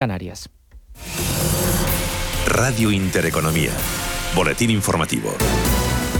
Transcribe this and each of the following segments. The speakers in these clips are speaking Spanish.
Canarias. Radio Intereconomía. Boletín informativo.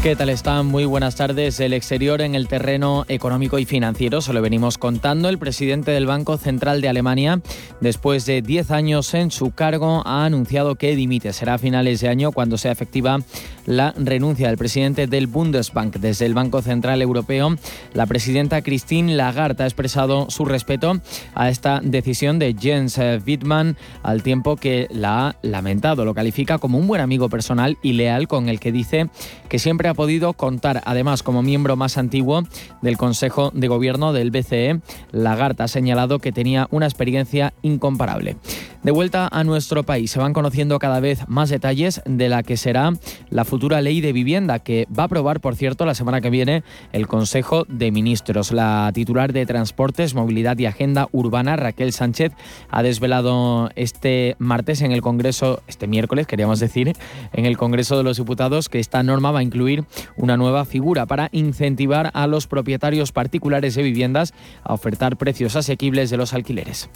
¿Qué tal están? Muy buenas tardes. El exterior en el terreno económico y financiero, se lo venimos contando. El presidente del Banco Central de Alemania, después de 10 años en su cargo, ha anunciado que dimite. Será a finales de año cuando sea efectiva la renuncia del presidente del Bundesbank. Desde el Banco Central Europeo, la presidenta Christine Lagarde ha expresado su respeto a esta decisión de Jens Wittmann, al tiempo que la ha lamentado. Lo califica como un buen amigo personal y leal con el que dice que siempre ha podido contar, además como miembro más antiguo del Consejo de Gobierno del BCE, Lagarde ha señalado que tenía una experiencia incomparable. De vuelta a nuestro país, se van conociendo cada vez más detalles de la que será la futura ley de vivienda, que va a aprobar, por cierto, la semana que viene el Consejo de Ministros. La titular de Transportes, Movilidad y Agenda Urbana, Raquel Sánchez, ha desvelado este martes en el Congreso, este miércoles, queríamos decir, en el Congreso de los Diputados, que esta norma va a incluir una nueva figura para incentivar a los propietarios particulares de viviendas a ofertar precios asequibles de los alquileres.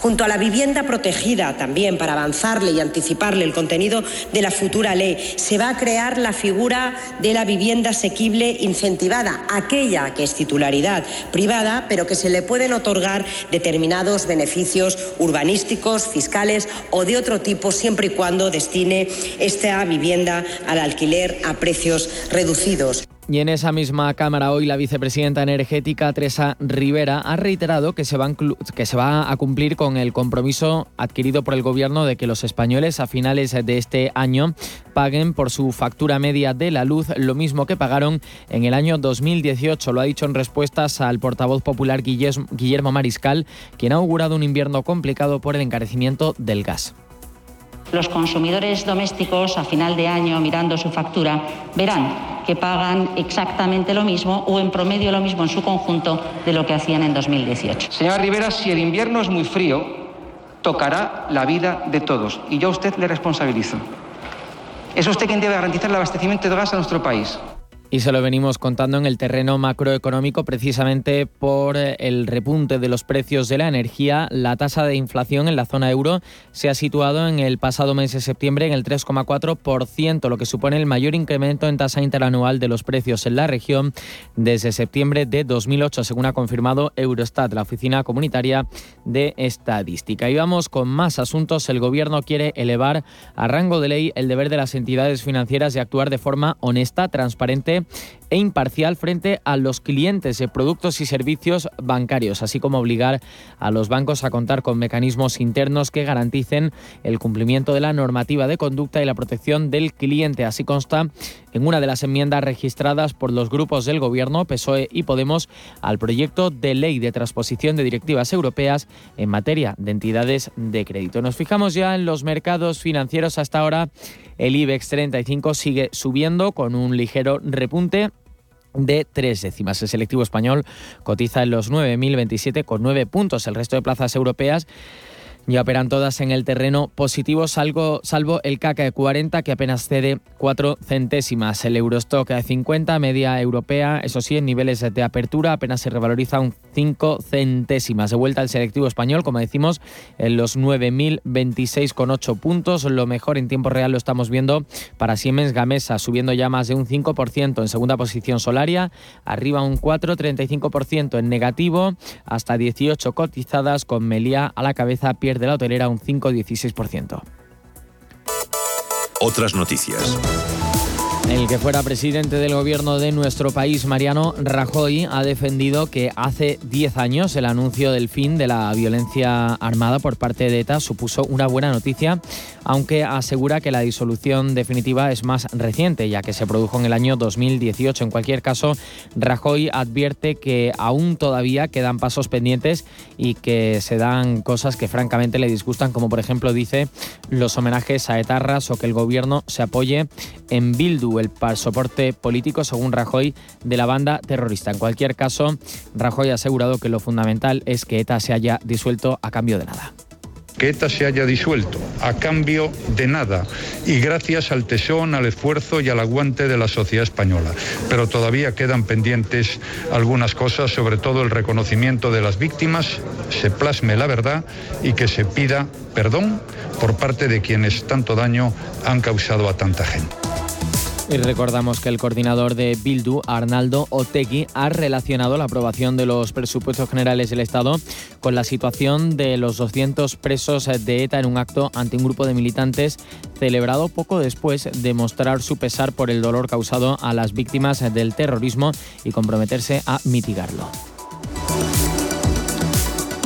Junto a la vivienda protegida también para avanzarle y anticiparle el contenido de la futura ley, se va a crear la figura de la vivienda asequible incentivada, aquella que es titularidad privada, pero que se le pueden otorgar determinados beneficios urbanísticos, fiscales o de otro tipo, siempre y cuando destine esta vivienda al alquiler a precios reducidos. Y en esa misma Cámara hoy la vicepresidenta energética Teresa Rivera ha reiterado que se, va a cumplir con el compromiso adquirido por el Gobierno de que los españoles a finales de este año paguen por su factura media de la luz lo mismo que pagaron en el año 2018. Lo ha dicho en respuestas al portavoz popular Guillermo Mariscal, quien ha augurado un invierno complicado por el encarecimiento del gas. Los consumidores domésticos a final de año, mirando su factura, verán que pagan exactamente lo mismo o en promedio lo mismo en su conjunto de lo que hacían en 2018. Señora Rivera, si el invierno es muy frío, tocará la vida de todos y yo a usted le responsabilizo. Es usted quien debe garantizar el abastecimiento de gas a nuestro país. Y se lo venimos contando en el terreno macroeconómico precisamente por el repunte de los precios de la energía. La tasa de inflación en la zona euro se ha situado en el pasado mes de septiembre en el 3,4%, lo que supone el mayor incremento en tasa interanual de los precios en la región desde septiembre de 2008, según ha confirmado Eurostat, la oficina comunitaria de estadística. Y vamos con más asuntos. El gobierno quiere elevar a rango de ley el deber de las entidades financieras de actuar de forma honesta, transparente e imparcial frente a los clientes de productos y servicios bancarios, así como obligar a los bancos a contar con mecanismos internos que garanticen el cumplimiento de la normativa de conducta y la protección del cliente. Así consta en una de las enmiendas registradas por los grupos del Gobierno, PSOE y Podemos, al proyecto de ley de transposición de directivas europeas en materia de entidades de crédito. Nos fijamos ya en los mercados financieros hasta ahora. El IBEX 35 sigue subiendo con un ligero repunte de tres décimas. El selectivo español cotiza en los 9.027 con nueve puntos. El resto de plazas europeas ya operan todas en el terreno positivo, salvo, salvo el CAC de 40 que apenas cede 4 centésimas. El Eurostock de 50, media europea, eso sí, en niveles de apertura apenas se revaloriza un 5 centésimas. De vuelta al selectivo español, como decimos, en los 9.026,8 puntos. Lo mejor en tiempo real lo estamos viendo para Siemens Gamesa, subiendo ya más de un 5%. En segunda posición Solaria, arriba un 4,35% en negativo, hasta 18 cotizadas con Melia a la cabeza, pierde de la hotelera un 5,16%. Otras noticias. El que fuera presidente del gobierno de nuestro país, Mariano Rajoy, ha defendido que hace 10 años el anuncio del fin de la violencia armada por parte de ETA supuso una buena noticia, aunque asegura que la disolución definitiva es más reciente, ya que se produjo en el año 2018. En cualquier caso, Rajoy advierte que aún todavía quedan pasos pendientes y que se dan cosas que francamente le disgustan, como por ejemplo dice los homenajes a etarras o que el gobierno se apoye en Bildu el soporte político, según Rajoy, de la banda terrorista. En cualquier caso, Rajoy ha asegurado que lo fundamental es que ETA se haya disuelto a cambio de nada. que ETA se haya disuelto, a cambio de nada, y gracias al tesón, al esfuerzo y al aguante de la sociedad española. Pero todavía quedan pendientes algunas cosas, sobre todo el reconocimiento de las víctimas, se plasme la verdad y que se pida perdón por parte de quienes tanto daño han causado a tanta gente. Y recordamos que el coordinador de Bildu, Arnaldo Otegui, ha relacionado la aprobación de los presupuestos generales del Estado con la situación de los 200 presos de ETA en un acto ante un grupo de militantes celebrado poco después de mostrar su pesar por el dolor causado a las víctimas del terrorismo y comprometerse a mitigarlo.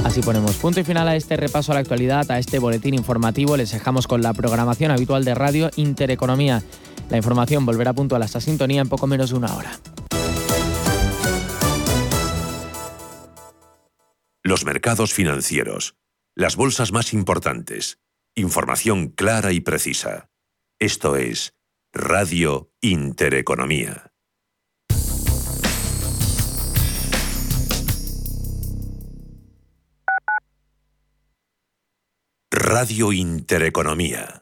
Así ponemos punto y final a este repaso a la actualidad, a este boletín informativo. Les dejamos con la programación habitual de Radio Intereconomía. La información volverá puntual a esta sintonía en poco menos de una hora. Los mercados financieros. Las bolsas más importantes. Información clara y precisa. Esto es Radio Intereconomía. Radio Intereconomía.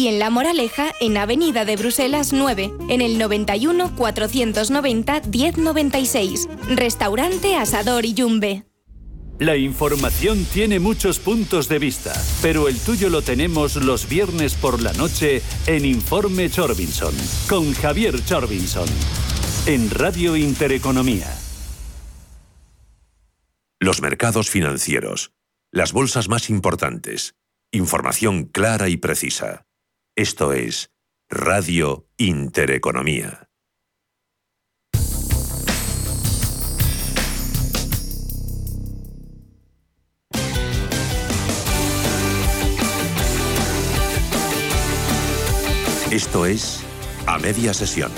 y en La Moraleja, en Avenida de Bruselas 9, en el 91 490 1096. Restaurante Asador y Yumbe. La información tiene muchos puntos de vista, pero el tuyo lo tenemos los viernes por la noche en Informe Chorbinson, con Javier Chorbinson, en Radio Intereconomía. Los mercados financieros. Las bolsas más importantes. Información clara y precisa. Esto es Radio Intereconomía. Esto es A Media Sesión.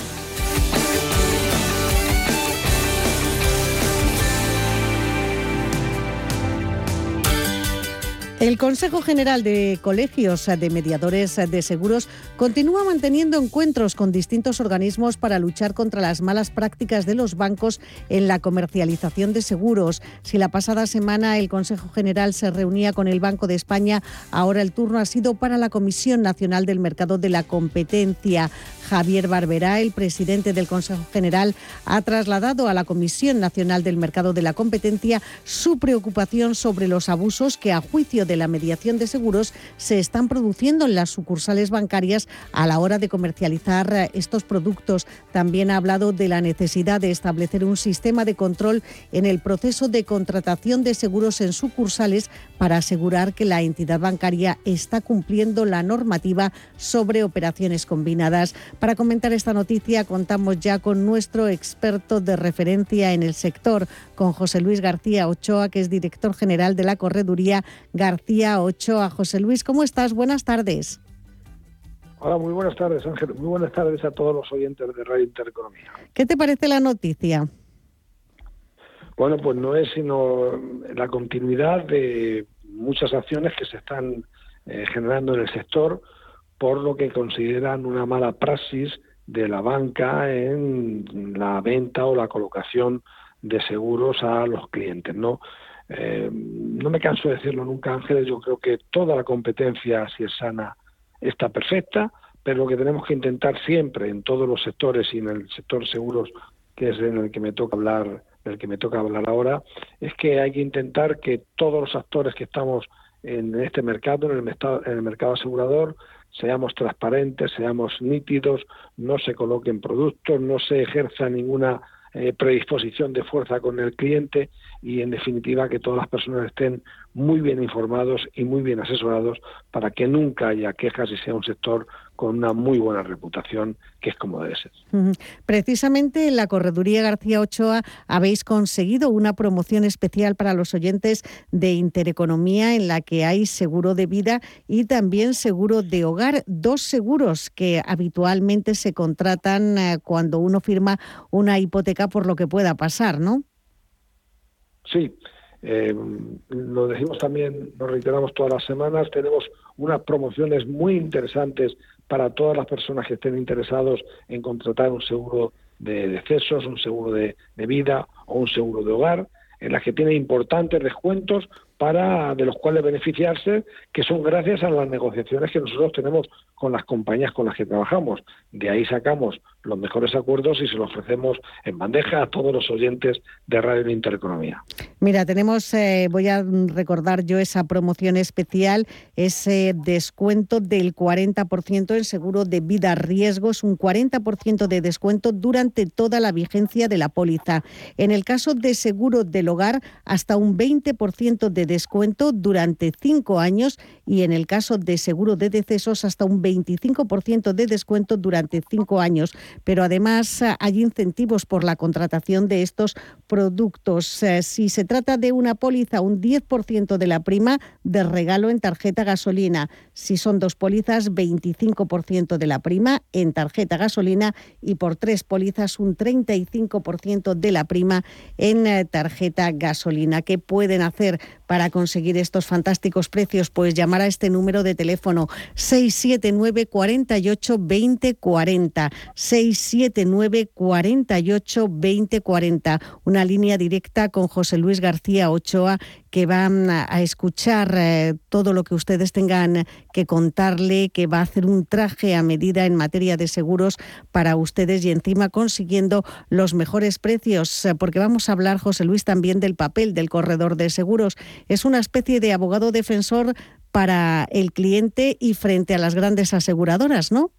El Consejo General de Colegios de Mediadores de Seguros continúa manteniendo encuentros con distintos organismos para luchar contra las malas prácticas de los bancos en la comercialización de seguros. Si la pasada semana el Consejo General se reunía con el Banco de España, ahora el turno ha sido para la Comisión Nacional del Mercado de la Competencia. Javier Barberá, el presidente del Consejo General, ha trasladado a la Comisión Nacional del Mercado de la Competencia su preocupación sobre los abusos que, a juicio de la mediación de seguros, se están produciendo en las sucursales bancarias a la hora de comercializar eh, estos productos. También ha hablado de la necesidad de establecer un sistema de control en el proceso de contratación de seguros en sucursales para asegurar que la entidad bancaria está cumpliendo la normativa sobre operaciones combinadas. Para comentar esta noticia contamos ya con nuestro experto de referencia en el sector, con José Luis García Ochoa, que es director general de la Correduría García Ochoa. José Luis, ¿cómo estás? Buenas tardes. Hola, muy buenas tardes, Ángel. Muy buenas tardes a todos los oyentes de Radio Intereconomía. ¿Qué te parece la noticia? Bueno, pues no es sino la continuidad de muchas acciones que se están eh, generando en el sector por lo que consideran una mala praxis de la banca en la venta o la colocación de seguros a los clientes, ¿no? Eh, no me canso de decirlo nunca, Ángeles, yo creo que toda la competencia, si es sana, está perfecta, pero lo que tenemos que intentar siempre en todos los sectores y en el sector seguros, que es en el que me toca hablar, del que me toca hablar ahora, es que hay que intentar que todos los actores que estamos en este mercado, en el mercado, en el mercado asegurador, seamos transparentes, seamos nítidos, no se coloquen productos, no se ejerza ninguna eh, predisposición de fuerza con el cliente y, en definitiva, que todas las personas estén muy bien informados y muy bien asesorados para que nunca haya quejas y sea un sector con una muy buena reputación, que es como debe ser. Precisamente en la Correduría García Ochoa habéis conseguido una promoción especial para los oyentes de Intereconomía en la que hay seguro de vida y también seguro de hogar, dos seguros que habitualmente se contratan eh, cuando uno firma una hipoteca por lo que pueda pasar, ¿no? Sí, eh, lo decimos también, nos reiteramos todas las semanas, tenemos unas promociones muy interesantes para todas las personas que estén interesados en contratar un seguro de decesos, un seguro de, de vida o un seguro de hogar, en las que tiene importantes descuentos para de los cuales beneficiarse, que son gracias a las negociaciones que nosotros tenemos con las compañías con las que trabajamos. De ahí sacamos los mejores acuerdos y se los ofrecemos en bandeja a todos los oyentes de Radio Intereconomía. Mira, tenemos, eh, voy a recordar yo esa promoción especial, ese descuento del 40% en seguro de vida riesgos, un 40% de descuento durante toda la vigencia de la póliza. En el caso de seguro del hogar, hasta un 20% de descuento durante cinco años y en el caso de seguro de decesos hasta un 25% de descuento durante cinco años. Pero además eh, hay incentivos por la contratación de estos productos. Eh, si se trata de una póliza, un 10% de la prima de regalo en tarjeta gasolina. Si son dos pólizas, 25% de la prima en tarjeta gasolina y por tres pólizas un 35% de la prima en eh, tarjeta gasolina. ¿Qué pueden hacer para conseguir estos fantásticos precios? Pues llamar a este número de teléfono 679 48 20 40 679 48 20 40 una línea directa con José Luis García Ochoa que van a escuchar eh, todo lo que ustedes tengan que contarle, que va a hacer un traje a medida en materia de seguros para ustedes y encima consiguiendo los mejores precios, eh, porque vamos a hablar, José Luis, también del papel del corredor de seguros. Es una especie de abogado defensor para el cliente y frente a las grandes aseguradoras, ¿no?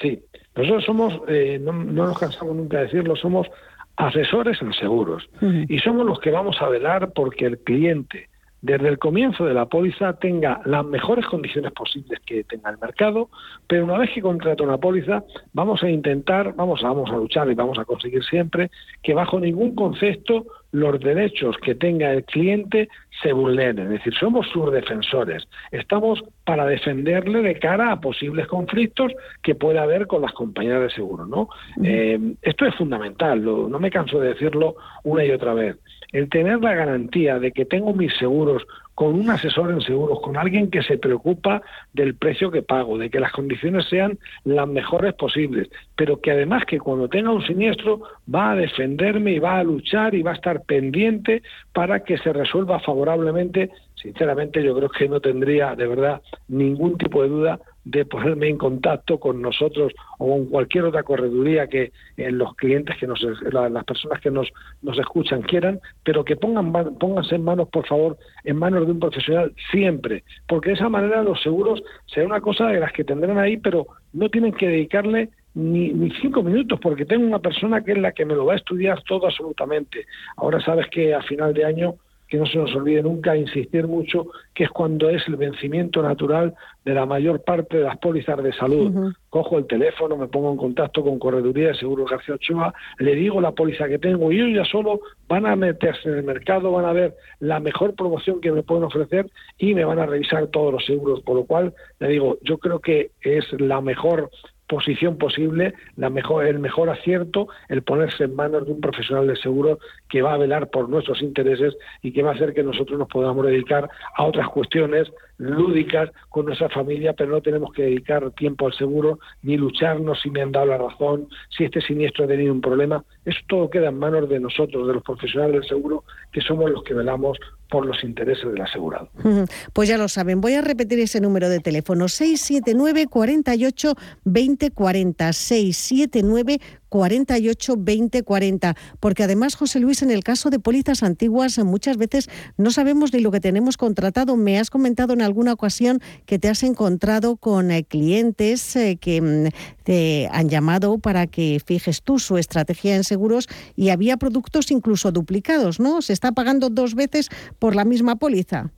Sí, nosotros somos, eh, no, no nos cansamos nunca de decirlo, somos asesores en seguros. Y somos los que vamos a velar porque el cliente desde el comienzo de la póliza tenga las mejores condiciones posibles que tenga el mercado, pero una vez que contrata una póliza, vamos a intentar, vamos a, vamos a luchar y vamos a conseguir siempre que bajo ningún concepto los derechos que tenga el cliente se vulneren. Es decir, somos sus defensores. Estamos para defenderle de cara a posibles conflictos que pueda haber con las compañías de seguro. ¿no? Eh, esto es fundamental, no me canso de decirlo una y otra vez el tener la garantía de que tengo mis seguros con un asesor en seguros, con alguien que se preocupa del precio que pago, de que las condiciones sean las mejores posibles, pero que además que cuando tenga un siniestro va a defenderme y va a luchar y va a estar pendiente para que se resuelva favorablemente, sinceramente yo creo que no tendría de verdad ningún tipo de duda de ponerme en contacto con nosotros o con cualquier otra correduría que eh, los clientes que nos las personas que nos nos escuchan quieran pero que pongan pónganse en manos por favor en manos de un profesional siempre porque de esa manera los seguros será una cosa de las que tendrán ahí pero no tienen que dedicarle ni, ni cinco minutos, porque tengo una persona que es la que me lo va a estudiar todo absolutamente. Ahora sabes que a final de año que no se nos olvide nunca insistir mucho, que es cuando es el vencimiento natural de la mayor parte de las pólizas de salud. Cojo el teléfono, me pongo en contacto con Correduría de Seguros García Ochoa, le digo la póliza que tengo y ellos ya solo van a meterse en el mercado, van a ver la mejor promoción que me pueden ofrecer y me van a revisar todos los seguros. Por lo cual, le digo, yo creo que es la mejor posición posible, la mejor, el mejor acierto, el ponerse en manos de un profesional de seguro que va a velar por nuestros intereses y que va a hacer que nosotros nos podamos dedicar a otras cuestiones lúdicas con nuestra familia, pero no tenemos que dedicar tiempo al seguro ni lucharnos si me han dado la razón, si este siniestro ha tenido un problema. Eso todo queda en manos de nosotros, de los profesionales del seguro, que somos los que velamos por los intereses del asegurado. Pues ya lo saben, voy a repetir ese número de teléfono 679 48 2040 679 48 20 40. Porque además, José Luis, en el caso de pólizas antiguas, muchas veces no sabemos ni lo que tenemos contratado. Me has comentado en alguna ocasión que te has encontrado con eh, clientes eh, que mm, te han llamado para que fijes tú su estrategia en seguros y había productos incluso duplicados, ¿no? Se está pagando dos veces por la misma póliza.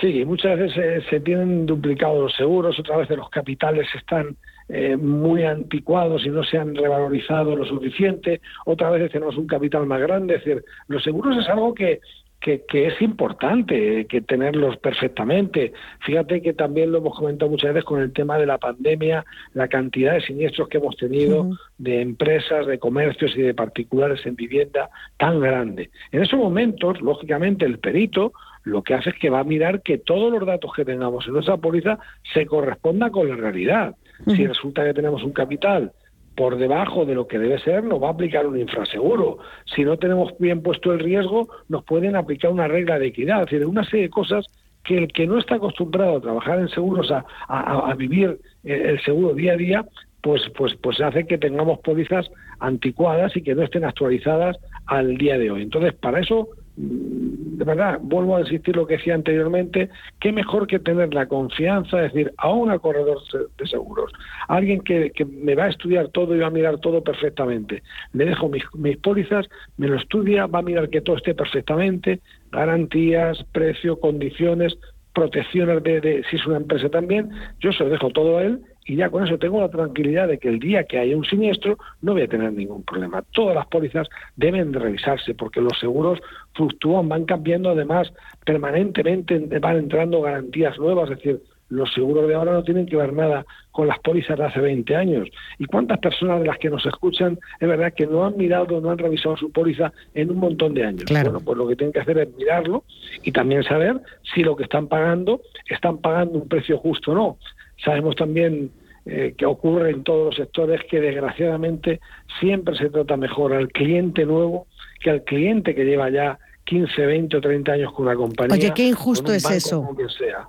Sí, muchas veces se, tienen duplicados los seguros, otras veces los capitales están eh, muy anticuados y no se han revalorizado lo suficiente, otras veces tenemos un capital más grande. Es decir, los seguros es algo que, que, es importante que tenerlos perfectamente. Fíjate que también lo hemos comentado muchas veces con el tema de la pandemia, la cantidad de siniestros que hemos tenido de empresas, de comercios y de particulares en vivienda tan grande. En esos momentos, lógicamente, el perito lo que hace es que va a mirar que todos los datos que tengamos en nuestra póliza se correspondan con la realidad. Si resulta que tenemos un capital por debajo de lo que debe ser, nos va a aplicar un infraseguro. Si no tenemos bien puesto el riesgo, nos pueden aplicar una regla de equidad. Es decir, una serie de cosas que el que no está acostumbrado a trabajar en seguros, a, a, vivir el seguro día a día, pues, pues, pues hace que tengamos pólizas anticuadas y que no estén actualizadas al día de hoy. Entonces, para eso de verdad, vuelvo a insistir lo que decía anteriormente, qué mejor que tener la confianza, es decir, a un corredor de seguros, alguien que, me va a estudiar todo y va a mirar todo perfectamente. Le dejo mis, mis pólizas, me lo estudia, va a mirar que todo esté perfectamente, garantías, precio, condiciones, protecciones de si es una empresa también, yo se lo dejo todo a él y ya con eso tengo la tranquilidad de que el día que haya un siniestro no voy a tener ningún problema. Todas las pólizas deben de revisarse porque los seguros fluctúan, van cambiando además permanentemente, van entrando garantías nuevas, es decir, los seguros de ahora no tienen que ver nada con las pólizas de hace 20 años. ¿Y cuántas personas de las que nos escuchan es verdad que no han mirado, no han revisado su póliza en un montón de años? Bueno, pues lo que tienen que hacer es mirarlo y también saber si lo que están pagando están pagando un precio justo o no. Sabemos también eh, que ocurre en todos los sectores que desgraciadamente siempre se trata mejor al cliente nuevo que al cliente que lleva ya 15, 20 o 30 años con una compañía. Oye, qué injusto es eso. sea.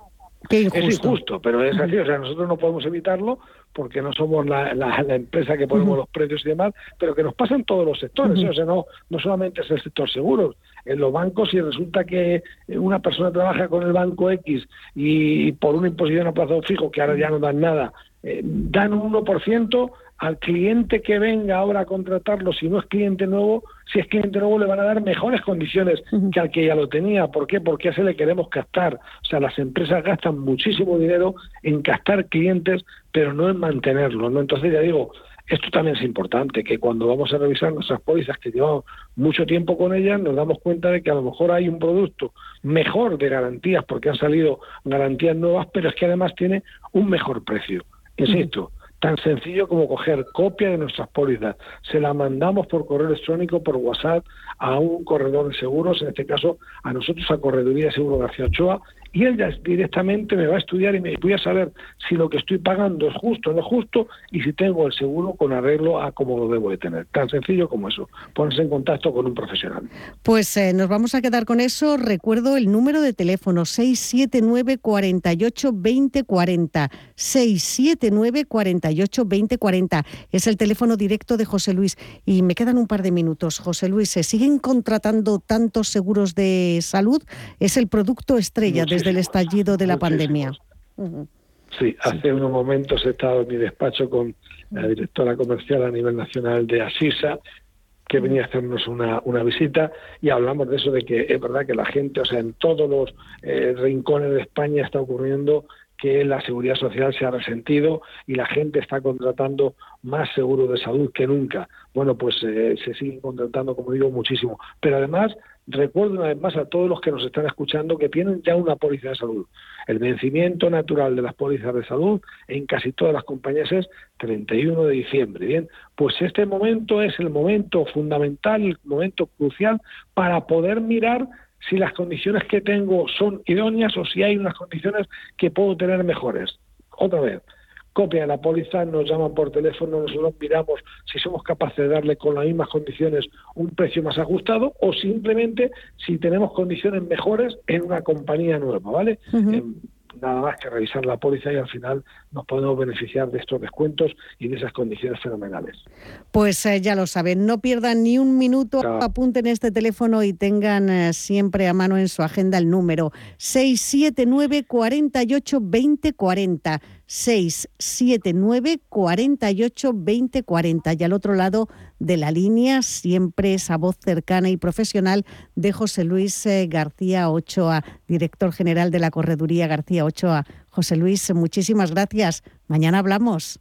Es injusto, pero es así. O sea, nosotros no podemos evitarlo porque no somos la, empresa que ponemos los precios y demás, pero que nos pasa en todos los sectores. O sea, no, no solamente es el sector seguros. En los bancos, si resulta que una persona trabaja con el banco X y por una imposición a plazo fijo, que ahora ya no dan nada, eh, dan un 1%, al cliente que venga ahora a contratarlo, si no es cliente nuevo, si es cliente nuevo le van a dar mejores condiciones que al que ya lo tenía. ¿Por qué? Porque a ese le queremos captar. O sea, las empresas gastan muchísimo dinero en captar clientes, pero no en mantenerlos. ¿no? Entonces ya digo, esto también es importante, que cuando vamos a revisar nuestras pólizas, que llevamos mucho tiempo con ellas, nos damos cuenta de que a lo mejor hay un producto mejor de garantías, porque han salido garantías nuevas, pero es que además tiene un mejor precio. Insisto, tan sencillo como coger copia de nuestras pólizas, se la mandamos por correo electrónico, por WhatsApp, a un corredor de seguros, en este caso a nosotros, a Correduría de Seguro García Ochoa, y él ya directamente me va a estudiar y me voy a saber si lo que estoy pagando es justo o no justo y si tengo el seguro con arreglo a como lo debo de tener. Tan sencillo como eso, ponerse en contacto con un profesional. Pues eh, nos vamos a quedar con eso. Recuerdo el número de teléfono 679 48 2040 679 48 2040 Es el teléfono directo de José Luis. Y me quedan un par de minutos. José Luis, ¿se siguen contratando tantos seguros de salud? Es el producto estrella desde del estallido de la pandemia. Sí, hace unos momentos he estado en mi despacho con la directora comercial a nivel nacional de Asisa, que venía a hacernos una, una visita y hablamos de eso, de que es verdad que la gente, o sea, en todos los eh, rincones de España está ocurriendo que la seguridad social se ha resentido y la gente está contratando más seguro de salud que nunca. Bueno, pues eh, se siguen contratando, como digo, muchísimo. Pero además Recuerdo una vez más a todos los que nos están escuchando que tienen ya una póliza de salud. El vencimiento natural de las pólizas de salud en casi todas las compañías es 31 de diciembre. Bien, pues este momento es el momento fundamental, el momento crucial para poder mirar si las condiciones que tengo son idóneas o si hay unas condiciones que puedo tener mejores. Otra vez, copia la póliza, nos llaman por teléfono, nosotros miramos si somos capaces de darle con las mismas condiciones un precio más ajustado o simplemente si tenemos condiciones mejores en una compañía nueva, ¿vale? nada más que revisar la póliza y al final nos podemos beneficiar de estos descuentos y de esas condiciones fenomenales. Pues eh, ya lo saben, no pierdan ni un minuto, apunten este teléfono y tengan eh, siempre a mano en su agenda el número 679 48 20 679 48 20 40 y al otro lado de la línea siempre esa voz cercana y profesional de José Luis eh, García Ochoa, director general de la Correduría García Ochoa. José Luis, muchísimas gracias. Mañana hablamos.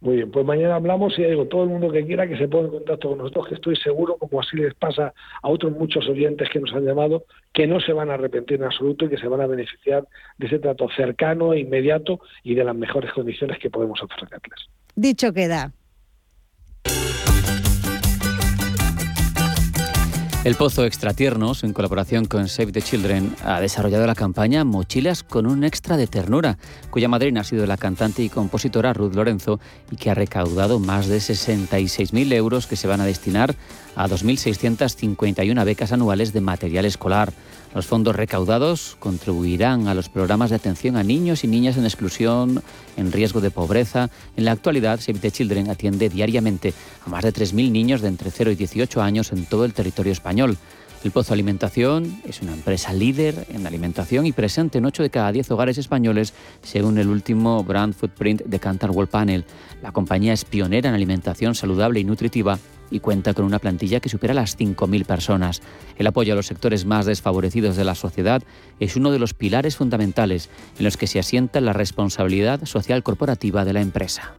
Muy bien, pues mañana hablamos y digo, todo el mundo que quiera que se ponga en contacto con nosotros, que estoy seguro, como así les pasa a otros muchos oyentes que nos han llamado, que no se van a arrepentir en absoluto y que se van a beneficiar de ese trato cercano e inmediato y de las mejores condiciones que podemos ofrecerles. Dicho queda. El Pozo Extratiernos, en colaboración con Save the Children, ha desarrollado la campaña Mochilas con un extra de ternura, cuya madrina ha sido la cantante y compositora Ruth Lorenzo y que ha recaudado más de 66.000 euros que se van a destinar a 2.651 becas anuales de material escolar. Los fondos recaudados contribuirán a los programas de atención a niños y niñas en exclusión, en riesgo de pobreza. En la actualidad, Save the Children atiende diariamente a más de 3.000 niños de entre 0 y 18 años en todo el territorio español. El Pozo Alimentación es una empresa líder en alimentación y presente en 8 de cada 10 hogares españoles, según el último Brand Footprint de Cantar World Panel. La compañía es pionera en alimentación saludable y nutritiva y cuenta con una plantilla que supera las 5.000 personas. El apoyo a los sectores más desfavorecidos de la sociedad es uno de los pilares fundamentales en los que se asienta la responsabilidad social corporativa de la empresa.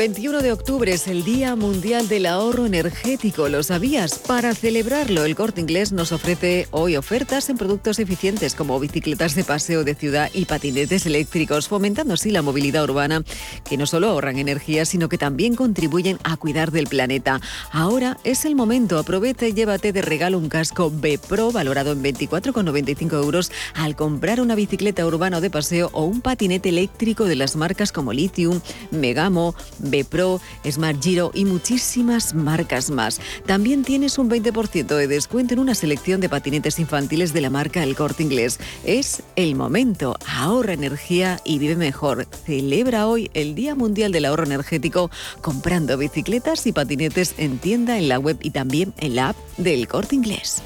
21 de octubre, es el Día Mundial del Ahorro Energético. ¿Lo sabías? Para celebrarlo, el Corte Inglés nos ofrece hoy ofertas en productos eficientes como bicicletas de paseo de ciudad y patinetes eléctricos, fomentando así la movilidad urbana, que no solo ahorran energía, sino que también contribuyen a cuidar del planeta. Ahora es el momento. Aprovecha y llévate de regalo un casco B Pro valorado en 24,95 euros al comprar una bicicleta urbana de paseo o un patinete eléctrico de las marcas como Lithium, Megamo, B-Pro, Smart Giro y muchísimas marcas más. También tienes un 20% de descuento en una selección de patinetes infantiles de la marca El Corte Inglés. Es el momento. Ahorra energía y vive mejor. Celebra hoy el Día Mundial del Ahorro Energético comprando bicicletas y patinetes en tienda, en la web y también en la app del Corte Inglés.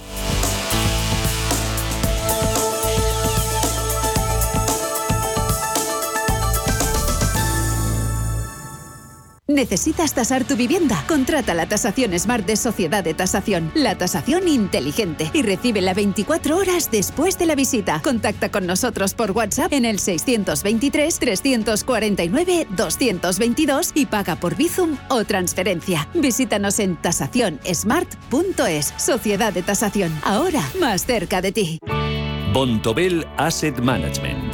¿Necesitas tasar tu vivienda? Contrata la tasación Smart de Sociedad de Tasación, la tasación inteligente y recibe la 24 horas después de la visita. Contacta con nosotros por WhatsApp en el 623 349 222 y paga por Bizum o transferencia. Visítanos en tasacionsmart.es. Sociedad de Tasación, ahora más cerca de ti. Bontobel Asset Management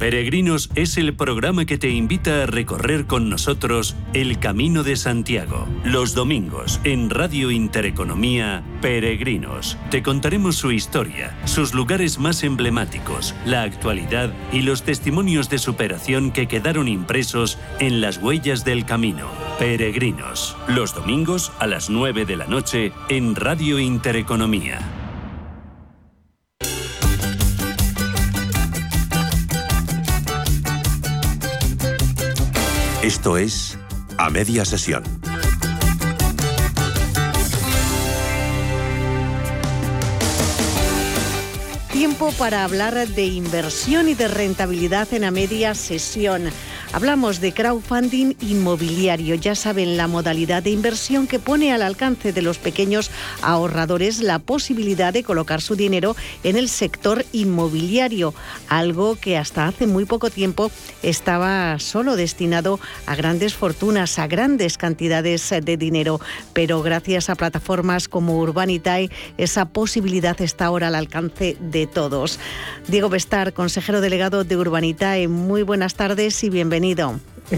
Peregrinos es el programa que te invita a recorrer con nosotros el Camino de Santiago. Los domingos en Radio Intereconomía, Peregrinos. Te contaremos su historia, sus lugares más emblemáticos, la actualidad y los testimonios de superación que quedaron impresos en las huellas del camino. Peregrinos. Los domingos a las 9 de la noche en Radio Intereconomía. Esto es A Media Sesión. Tiempo para hablar de inversión y de rentabilidad en a media sesión. Hablamos de crowdfunding inmobiliario, ya saben, la modalidad de inversión que pone al alcance de los pequeños ahorradores la posibilidad de colocar su dinero en el sector inmobiliario, algo que hasta hace muy poco tiempo estaba solo destinado a grandes fortunas, a grandes cantidades de dinero, pero gracias a plataformas como Urbanitae, esa posibilidad está ahora al alcance de todos. Diego Bestar, consejero delegado de Urbanitae, muy buenas tardes y bienvenido.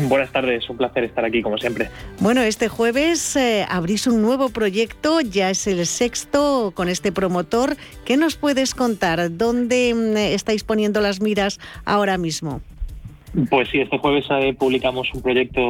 Buenas tardes, un placer estar aquí como siempre. Bueno, este jueves eh, abrís un nuevo proyecto, ya es el sexto con este promotor. ¿Qué nos puedes contar? ¿Dónde mm, estáis poniendo las miras ahora mismo? Pues sí, este jueves eh, publicamos un proyecto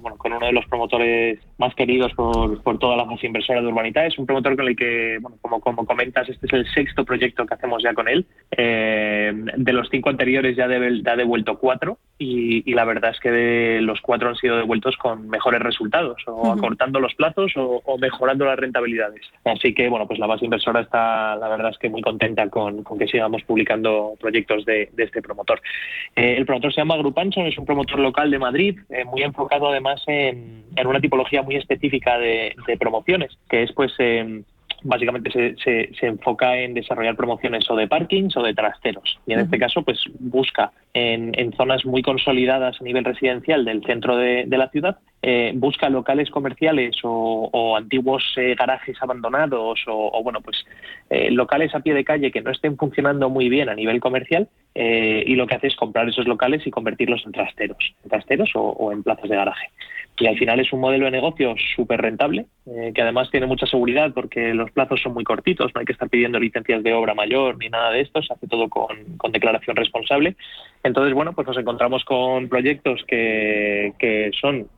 bueno, con uno de los promotores más queridos por, por toda la fase inversora de Urbanita. Es un promotor con el que, bueno, como, como comentas, este es el sexto proyecto que hacemos ya con él. Eh, de los cinco anteriores ya, ha devuelto cuatro y, la verdad es que de los cuatro han sido devueltos con mejores resultados, o acortando los plazos o, mejorando las rentabilidades. Así que, bueno, pues la base inversora está, la verdad es que muy contenta con, con que sigamos publicando proyectos de, de este promotor. Eh, el promotor se llama Grupanson, es un promotor local de Madrid, eh, muy enfocado además en, en, una tipología muy específica de, de promociones, que es pues eh, básicamente se, se, enfoca en desarrollar promociones o de parkings o de trasteros. Y en este caso, pues busca en, en, zonas muy consolidadas a nivel residencial del centro de, de la ciudad, eh, busca locales comerciales o, antiguos eh, garajes abandonados o, bueno, pues eh, locales a pie de calle que no estén funcionando muy bien a nivel comercial y lo que hace es comprar esos locales y convertirlos en trasteros, en trasteros o en plazas de garaje y al final es un modelo de negocio súper rentable, eh, que además tiene mucha seguridad porque los plazos son muy cortitos, no hay que estar pidiendo licencias de obra mayor ni nada de esto, se hace todo con, declaración responsable. Entonces, bueno, pues nos encontramos con proyectos que, que son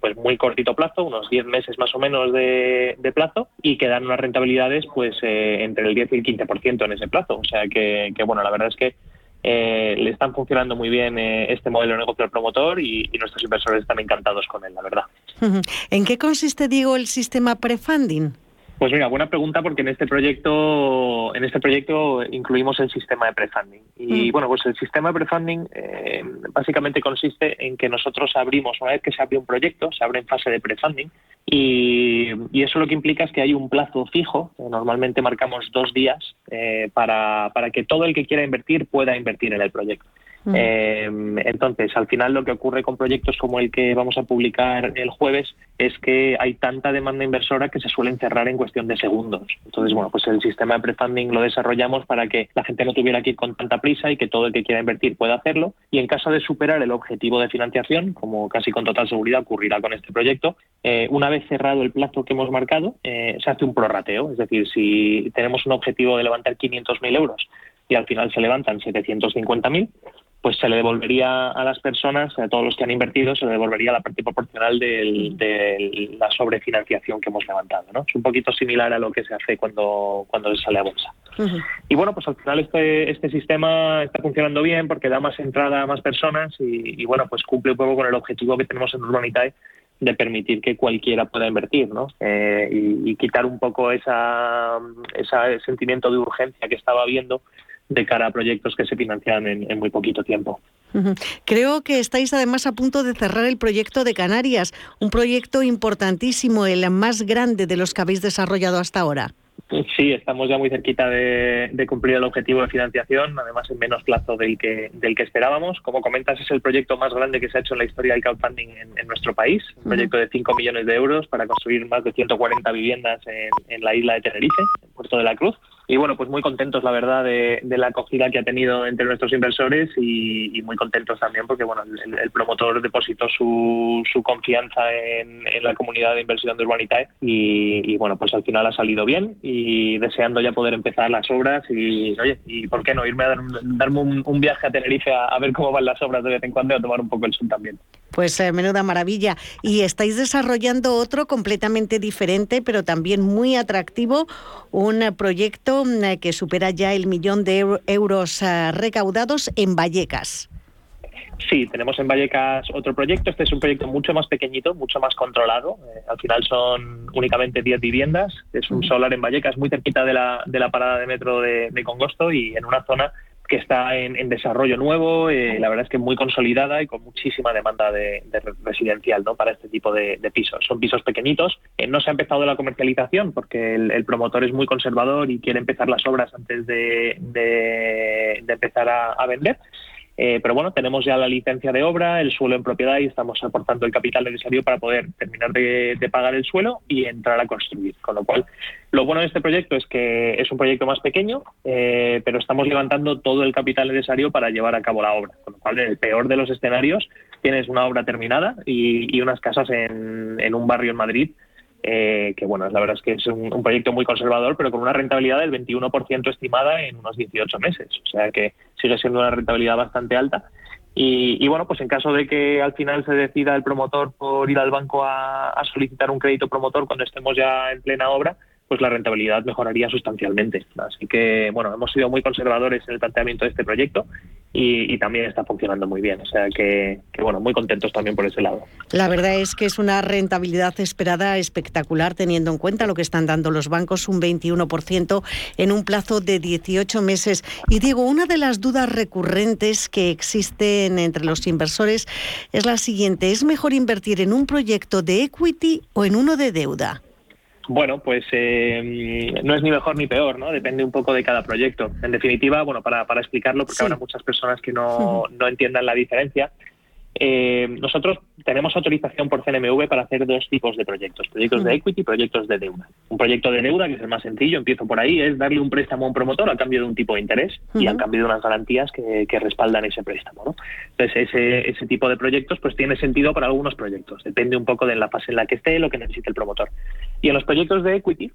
pues muy cortito plazo, unos 10 meses más o menos de, plazo, y que dan unas rentabilidades pues eh, entre el 10 y el 15% en ese plazo. O sea que, que, bueno, la verdad es que eh, le están funcionando muy bien eh, este modelo de negocio al promotor y, nuestros inversores están encantados con él, la verdad. ¿En qué consiste, digo, el sistema prefunding? Pues mira, buena pregunta porque en este proyecto, en este proyecto incluimos el sistema de prefunding. Y mm. bueno, pues el sistema de prefunding eh, básicamente consiste en que nosotros abrimos, una vez que se abre un proyecto, se abre en fase de prefunding, y, y eso lo que implica es que hay un plazo fijo, normalmente marcamos dos días, eh, para, para que todo el que quiera invertir pueda invertir en el proyecto. Eh, entonces, al final lo que ocurre con proyectos como el que vamos a publicar el jueves es que hay tanta demanda inversora que se suelen cerrar en cuestión de segundos. Entonces, bueno, pues el sistema de prefunding lo desarrollamos para que la gente no tuviera que ir con tanta prisa y que todo el que quiera invertir pueda hacerlo. Y en caso de superar el objetivo de financiación, como casi con total seguridad ocurrirá con este proyecto, eh, una vez cerrado el plazo que hemos marcado, eh, se hace un prorrateo. Es decir, si tenemos un objetivo de levantar 500.000 euros y al final se levantan 750.000, pues se le devolvería a las personas, a todos los que han invertido, se le devolvería la parte proporcional de la sobrefinanciación que hemos levantado. ¿no? Es un poquito similar a lo que se hace cuando, cuando se sale a bolsa. Y bueno, pues al final este, este sistema está funcionando bien porque da más entrada a más personas y, bueno, pues cumple un poco con el objetivo que tenemos en Urbanitae de permitir que cualquiera pueda invertir, ¿no? Eh, y, quitar un poco esa, ese sentimiento de urgencia que estaba habiendo de cara a proyectos que se financian en, muy poquito tiempo. Creo que estáis además a punto de cerrar el proyecto de Canarias, un proyecto importantísimo, el más grande de los que habéis desarrollado hasta ahora. Sí, estamos ya muy cerquita de, cumplir el objetivo de financiación, además en menos plazo del que, del que esperábamos. Como comentas, es el proyecto más grande que se ha hecho en la historia del crowdfunding en, en nuestro país, un proyecto de 5 millones de euros para construir más de 140 viviendas en, en la isla de Tenerife, en Puerto de la Cruz y bueno, pues muy contentos, la verdad, de, la acogida que ha tenido entre nuestros inversores y, muy contentos también porque bueno, el, promotor depositó su, su confianza en, la comunidad de inversión de Urbanitae y, bueno, pues al final ha salido bien y deseando ya poder empezar las obras y oye, y por qué no irme a dar, darme un, viaje a Tenerife a, ver cómo van las obras de vez en cuando y a tomar un poco el sol también. Pues eh, menuda maravilla. Y estáis desarrollando otro completamente diferente, pero también muy atractivo, un proyecto eh, que supera ya el millón de euros eh, recaudados en Vallecas. Sí, tenemos en Vallecas otro proyecto. Este es un proyecto mucho más pequeñito, mucho más controlado. Eh, al final son únicamente 10 viviendas. Es un solar en Vallecas, muy cerquita de la, de la parada de metro de, de Congosto y en una zona que está en, desarrollo nuevo, eh, la verdad es que muy consolidada y con muchísima demanda de, residencial ¿no? para este tipo de, pisos. Son pisos pequeñitos, eh, no se ha empezado la comercialización porque el, promotor es muy conservador y quiere empezar las obras antes de, empezar a vender. Eh, pero bueno, tenemos ya la licencia de obra, el suelo en propiedad y estamos aportando el capital necesario para poder terminar de, pagar el suelo y entrar a construir. Con lo cual, lo bueno de este proyecto es que es un proyecto más pequeño, eh, pero estamos levantando todo el capital necesario para llevar a cabo la obra. Con lo cual, en el peor de los escenarios, tienes una obra terminada y, unas casas en un barrio en Madrid eh, que bueno, la verdad es que es un, proyecto muy conservador, pero con una rentabilidad del 21% estimada en unos 18 meses. O sea que sigue siendo una rentabilidad bastante alta. Y, bueno, pues en caso de que al final se decida el promotor por ir al banco a solicitar un crédito promotor cuando estemos ya en plena obra, pues la rentabilidad mejoraría sustancialmente. Así que, bueno, hemos sido muy conservadores en el planteamiento de este proyecto y, también está funcionando muy bien. O sea que, bueno, muy contentos también por ese lado. La verdad es que es una rentabilidad esperada espectacular teniendo en cuenta lo que están dando los bancos, un 21% en un plazo de 18 meses. Y digo, una de las dudas recurrentes que existen entre los inversores es la siguiente, ¿es mejor invertir en un proyecto de equity o en uno de deuda? Bueno, pues eh, no es ni mejor ni peor, ¿no? Depende un poco de cada proyecto. En definitiva, bueno, para, para explicarlo, porque habrá muchas personas que no, no entiendan la diferencia, eh, nosotros tenemos autorización por CNMV para hacer dos tipos de proyectos, proyectos de equity y proyectos de deuda. Un proyecto de deuda, que es el más sencillo, empiezo por ahí, es darle un préstamo a un promotor a cambio de un tipo de interés y a cambio de unas garantías que, respaldan ese préstamo. ¿no? Entonces, ese, ese tipo de proyectos pues tiene sentido para algunos proyectos, depende un poco de la fase en la que esté, lo que necesite el promotor. Y en los proyectos de equity,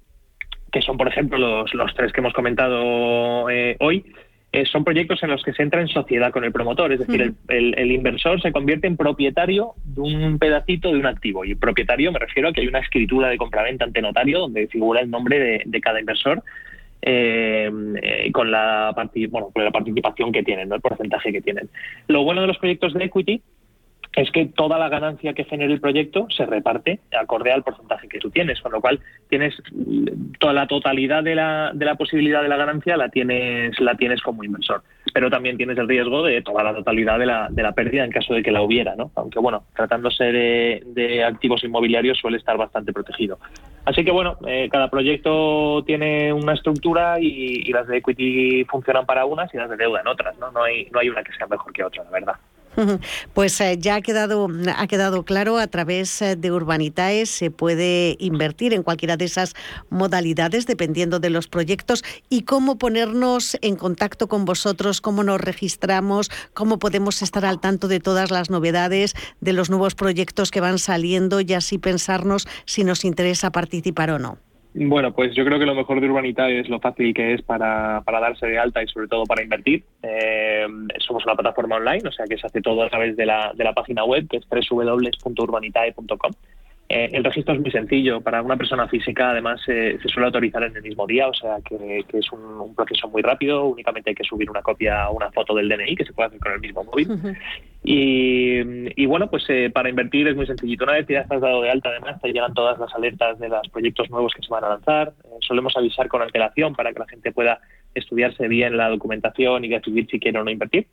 que son, por ejemplo, los, los tres que hemos comentado eh, hoy, eh, son proyectos en los que se entra en sociedad con el promotor, es decir, el, inversor se convierte en propietario de un pedacito de un activo. Y propietario me refiero a que hay una escritura de compraventa ante notario donde figura el nombre de, cada inversor eh, eh, con, la bueno, con la participación que tienen, ¿no? el porcentaje que tienen. Lo bueno de los proyectos de equity es que toda la ganancia que genere el proyecto se reparte acorde al porcentaje que tú tienes, con lo cual tienes toda la totalidad de la, de la posibilidad de la ganancia la tienes la tienes como inversor, pero también tienes el riesgo de toda la totalidad de la, de la pérdida en caso de que la hubiera, ¿no? Aunque bueno, tratándose de, activos inmobiliarios suele estar bastante protegido. Así que bueno, eh, cada proyecto tiene una estructura y, y, las de equity funcionan para unas y las de deuda en otras, ¿no? No hay no hay una que sea mejor que otra, la verdad. Pues eh, ya ha quedado, ha quedado claro, a través eh, de Urbanitae se puede invertir en cualquiera de esas modalidades dependiendo de los proyectos y cómo ponernos en contacto con vosotros, cómo nos registramos, cómo podemos estar al tanto de todas las novedades, de los nuevos proyectos que van saliendo y así pensarnos si nos interesa participar o no. Bueno, pues yo creo que lo mejor de Urbanita es lo fácil que es para, para darse de alta y sobre todo para invertir. Eh, somos una plataforma online, o sea que se hace todo a través de la, de la página web, que es www.urbanitae.com. Eh, el registro es muy sencillo. Para una persona física, además, se suele autorizar en el mismo día, o sea que, es un, proceso muy rápido. Únicamente hay que subir una copia o una foto del DNI que se puede hacer con el mismo móvil. Y, bueno, pues eh, para invertir es muy sencillito. Una vez que ya estás dado de alta, además, te llegan todas las alertas de los proyectos nuevos que se van a lanzar. Eh, solemos avisar con antelación para que la gente pueda estudiarse bien la documentación y decidir si quiere o no invertir.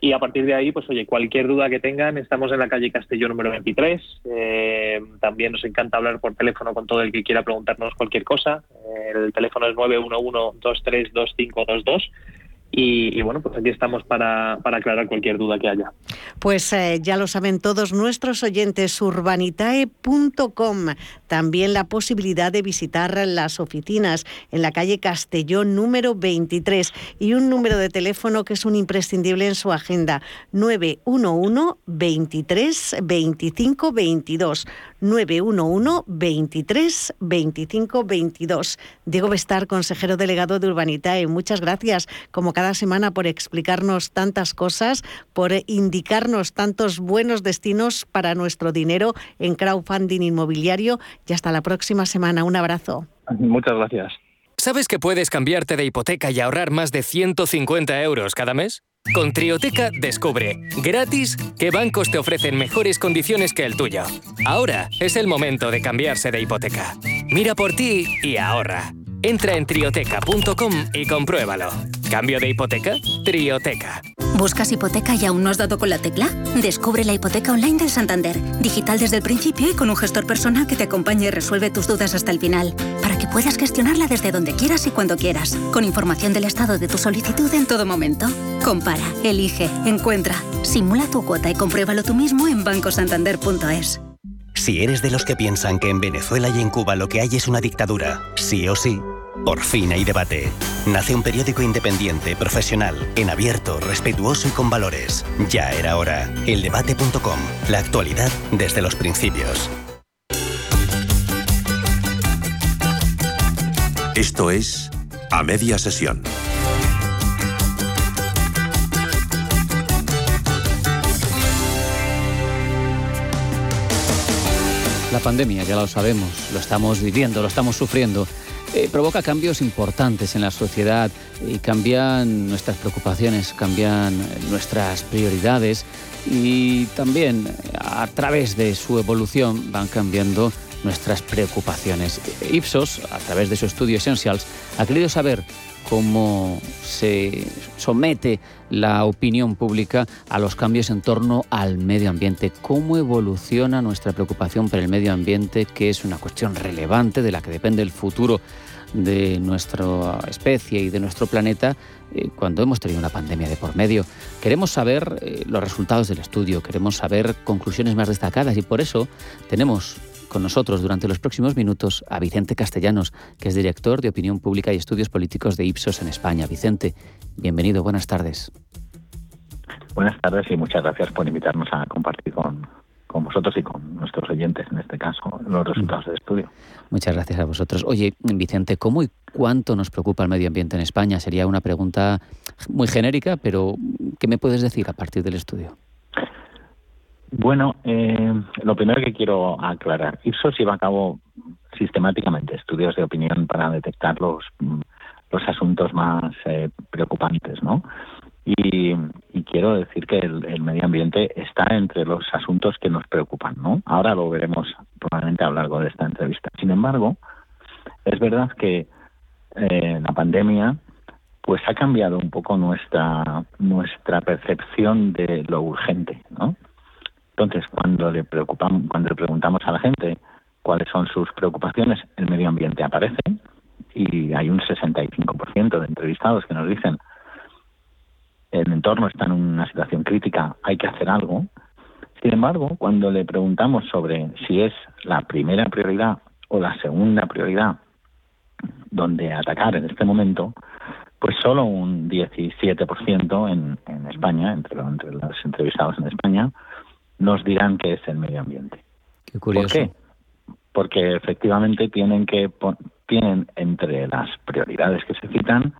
Y a partir de ahí, pues oye, cualquier duda que tengan, estamos en la calle Castellón número 23. Eh, también nos encanta hablar por teléfono con todo el que quiera preguntarnos cualquier cosa. el teléfono es 911 232522 y, bueno, pues aquí estamos para, aclarar cualquier duda que haya. Pues eh, ya lo saben todos nuestros oyentes, urbanitae.com. También la posibilidad de visitar las oficinas en la calle Castellón número 23 y un número de teléfono que es un imprescindible en su agenda, 911 23 25 22. 911 23 25 22. Diego Bestar, consejero delegado de Urbanitae, muchas gracias como cada semana por explicarnos tantas cosas, por indicarnos tantos buenos destinos para nuestro dinero en crowdfunding inmobiliario y hasta la próxima semana. Un abrazo. Muchas gracias. ¿Sabes que puedes cambiarte de hipoteca y ahorrar más de 150 euros cada mes? Con Trioteca descubre gratis qué bancos te ofrecen mejores condiciones que el tuyo. Ahora es el momento de cambiarse de hipoteca. Mira por ti y ahorra. Entra en trioteca.com y compruébalo. ¿Cambio de hipoteca? Trioteca. ¿Buscas hipoteca y aún no has dado con la tecla? Descubre la hipoteca online del Santander. Digital desde el principio y con un gestor personal que te acompañe y resuelve tus dudas hasta el final. Para que puedas gestionarla desde donde quieras y cuando quieras. Con información del estado de tu solicitud en todo momento. Compara, elige, encuentra. Simula tu cuota y compruébalo tú mismo en bancosantander.es. Si eres de los que piensan que en Venezuela y en Cuba lo que hay es una dictadura, sí o sí, por fin hay debate. Nace un periódico independiente, profesional, en abierto, respetuoso y con valores. Ya era hora. Eldebate.com. La actualidad desde los principios. Esto es A Media Sesión. La pandemia, ya lo sabemos, lo estamos viviendo, lo estamos sufriendo. Eh, provoca cambios importantes en la sociedad y cambian nuestras preocupaciones, cambian nuestras prioridades y también a través de su evolución van cambiando nuestras preocupaciones. Ipsos, a través de su estudio Essentials, ha querido saber cómo se somete la opinión pública a los cambios en torno al medio ambiente, cómo evoluciona nuestra preocupación por el medio ambiente, que es una cuestión relevante de la que depende el futuro de nuestra especie y de nuestro planeta eh, cuando hemos tenido una pandemia de por medio. Queremos saber eh, los resultados del estudio, queremos saber conclusiones más destacadas y por eso tenemos con nosotros durante los próximos minutos a Vicente Castellanos, que es director de Opinión Pública y Estudios Políticos de Ipsos en España. Vicente, bienvenido, buenas tardes. Buenas tardes y muchas gracias por invitarnos a compartir con, con vosotros y con nuestros oyentes, en este caso, los resultados del estudio. Muchas gracias a vosotros. Oye, Vicente, ¿cómo y cuánto nos preocupa el medio ambiente en España? Sería una pregunta muy genérica, pero ¿qué me puedes decir a partir del estudio? Bueno, eh, lo primero que quiero aclarar, Ipsos lleva a cabo sistemáticamente estudios de opinión para detectar los, los asuntos más eh, preocupantes, ¿no? Y, quiero decir que el, medio ambiente está entre los asuntos que nos preocupan, ¿no? Ahora lo veremos probablemente a lo largo de esta entrevista. Sin embargo, es verdad que eh, la pandemia pues ha cambiado un poco nuestra nuestra percepción de lo urgente, ¿no? Entonces, cuando le preocupamos, cuando le preguntamos a la gente cuáles son sus preocupaciones, el medio ambiente aparece y hay un 65% de entrevistados que nos dicen el entorno está en una situación crítica, hay que hacer algo. Sin embargo, cuando le preguntamos sobre si es la primera prioridad o la segunda prioridad donde atacar en este momento, pues solo un 17% en, en España, entre, entre los entrevistados en España, nos dirán que es el medio ambiente. Qué curioso. ¿Por qué? Porque efectivamente tienen que tienen entre las prioridades que se citan,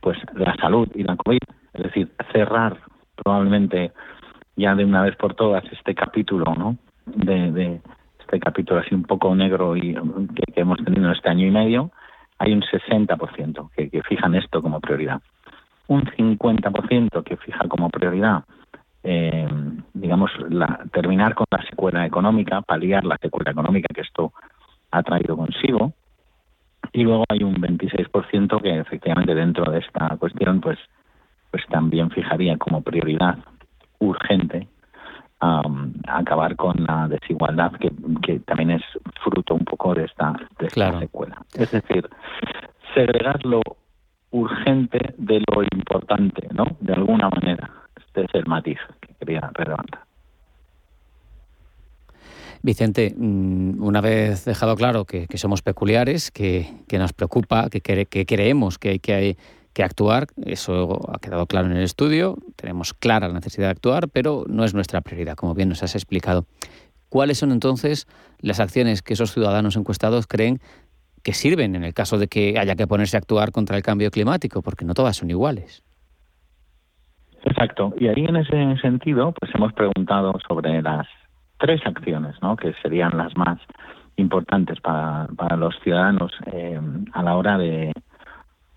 pues la salud y la COVID es decir, cerrar probablemente ya de una vez por todas este capítulo, ¿no? De, este capítulo así un poco negro y que, hemos tenido este año y medio, hay un 60% que, que fijan esto como prioridad. Un 50% que fija como prioridad eh, digamos, la, terminar con la secuela económica, paliar la secuela económica que esto ha traído consigo. Y luego hay un 26% que efectivamente dentro de esta cuestión pues, pues también fijaría como prioridad urgente acabar con la desigualdad que, que, también es fruto un poco de esta, de esta secuela. Es decir, segregar lo urgente de lo importante, ¿no? De alguna manera. Este es el matiz que quería relevantar. Vicente, mm, una vez dejado claro que, somos peculiares, que, nos preocupa, que, creemos que hay que, que actuar, eso ha quedado claro en el estudio, tenemos clara la necesidad de actuar, pero no es nuestra prioridad, como bien nos has explicado. ¿Cuáles son entonces las acciones que esos ciudadanos encuestados creen que sirven en el caso de que haya que ponerse a actuar contra el cambio climático? Porque no todas son iguales. Exacto. Y ahí en ese sentido, pues hemos preguntado sobre las tres acciones, ¿no? Que serían las más importantes para, para los ciudadanos eh, a la hora de,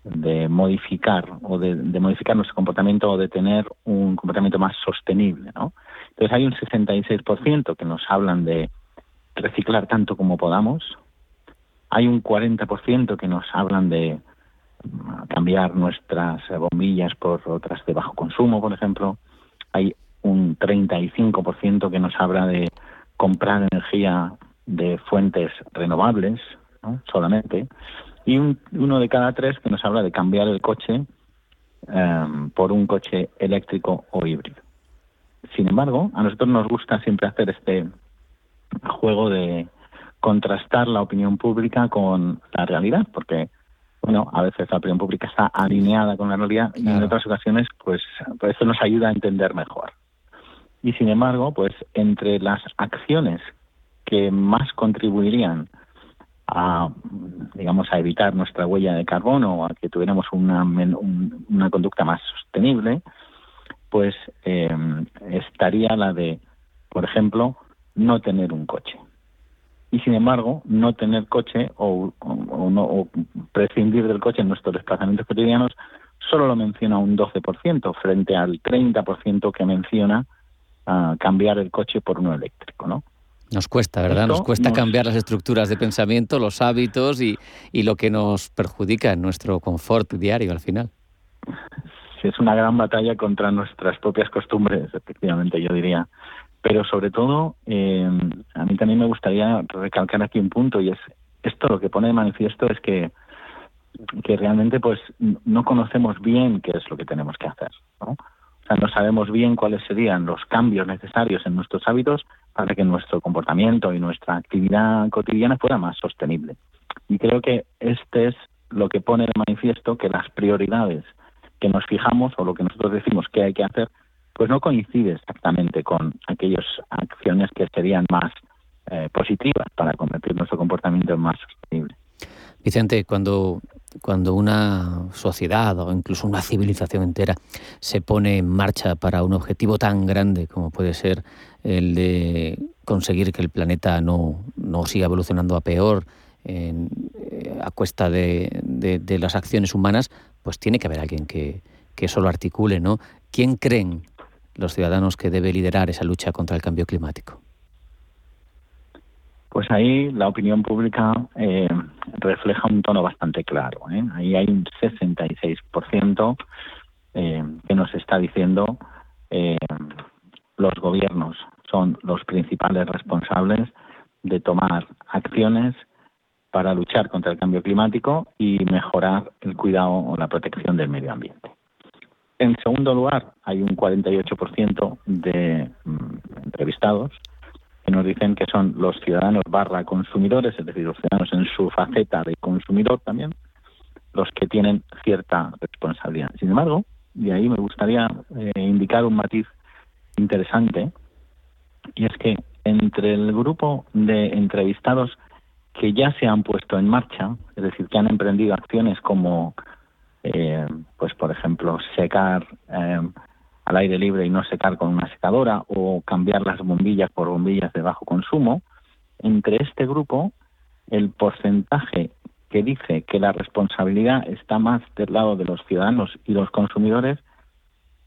de modificar o de, modificar nuestro comportamiento o de tener un comportamiento más sostenible, ¿no? Entonces hay un 66% que nos hablan de reciclar tanto como podamos, hay un 40% que nos hablan de cambiar nuestras bombillas por otras de bajo consumo, por ejemplo. Hay un 35% que nos habla de comprar energía de fuentes renovables solamente. Y uno de cada tres que nos habla de cambiar el coche em, por un coche eléctrico o híbrido. Sin embargo, a nosotros nos gusta siempre hacer este juego de contrastar la opinión pública con la realidad, porque bueno, a veces la opinión pública está alineada con la realidad y en otras ocasiones, pues, pues, eso nos ayuda a entender mejor. Y sin embargo, pues entre las acciones que más contribuirían a, digamos, a evitar nuestra huella de carbono o a que tuviéramos una, una conducta más sostenible, pues eh, estaría la de, por ejemplo, no tener un coche y sin embargo no tener coche o, no, prescindir del coche en nuestros desplazamientos cotidianos solo lo menciona un 12% frente al 30% que menciona ah, cambiar el coche por uno eléctrico, ¿no? Nos cuesta, ¿verdad? nos cuesta cambiar las estructuras de pensamiento, los hábitos y, y lo que nos perjudica en nuestro confort diario al final. Sí, es una gran batalla contra nuestras propias costumbres, efectivamente, yo diría. Pero sobre todo, eh, a mí también me gustaría recalcar aquí un punto y es esto lo que pone de manifiesto es que que realmente pues no conocemos bien qué es lo que tenemos que hacer, ¿no? O sea, no sabemos bien cuáles serían los cambios necesarios en nuestros hábitos para que nuestro comportamiento y nuestra actividad cotidiana fuera más sostenible. Y creo que este es lo que pone de manifiesto que las prioridades que nos fijamos o lo que nosotros decimos que hay que hacer pues no coincide exactamente con aquellas acciones que serían más eh, positivas para convertir nuestro comportamiento en más sostenible. Vicente, cuando, cuando una sociedad o incluso una civilización entera se pone en marcha para un objetivo tan grande como puede ser el de conseguir que el planeta no, no siga evolucionando a peor en, eh, a cuesta de, de, las acciones humanas, pues tiene que haber alguien que, que eso lo articule, ¿no? ¿Quién creen los ciudadanos que debe liderar esa lucha contra el cambio climático? Pues ahí la opinión pública eh, refleja un tono bastante claro. ¿eh? Ahí hay un 66% eh, que nos está diciendo eh, los gobiernos son los principales responsables de tomar acciones para luchar contra el cambio climático y mejorar el cuidado o la protección del medio ambiente. En segundo lugar, hay un 48% de mm, entrevistados que nos dicen que son los ciudadanos barra consumidores, es decir, los ciudadanos en su faceta de consumidor también, los que tienen cierta responsabilidad. Sin embargo, y ahí me gustaría eh, indicar un matiz interesante, y es que entre el grupo de entrevistados que ya se han puesto en marcha, es decir, que han emprendido acciones como eh, pues por ejemplo, secar eh, al aire libre y no secar con una secadora o cambiar las bombillas por bombillas de bajo consumo, entre este grupo el porcentaje que dice que la responsabilidad está más del lado de los ciudadanos y los consumidores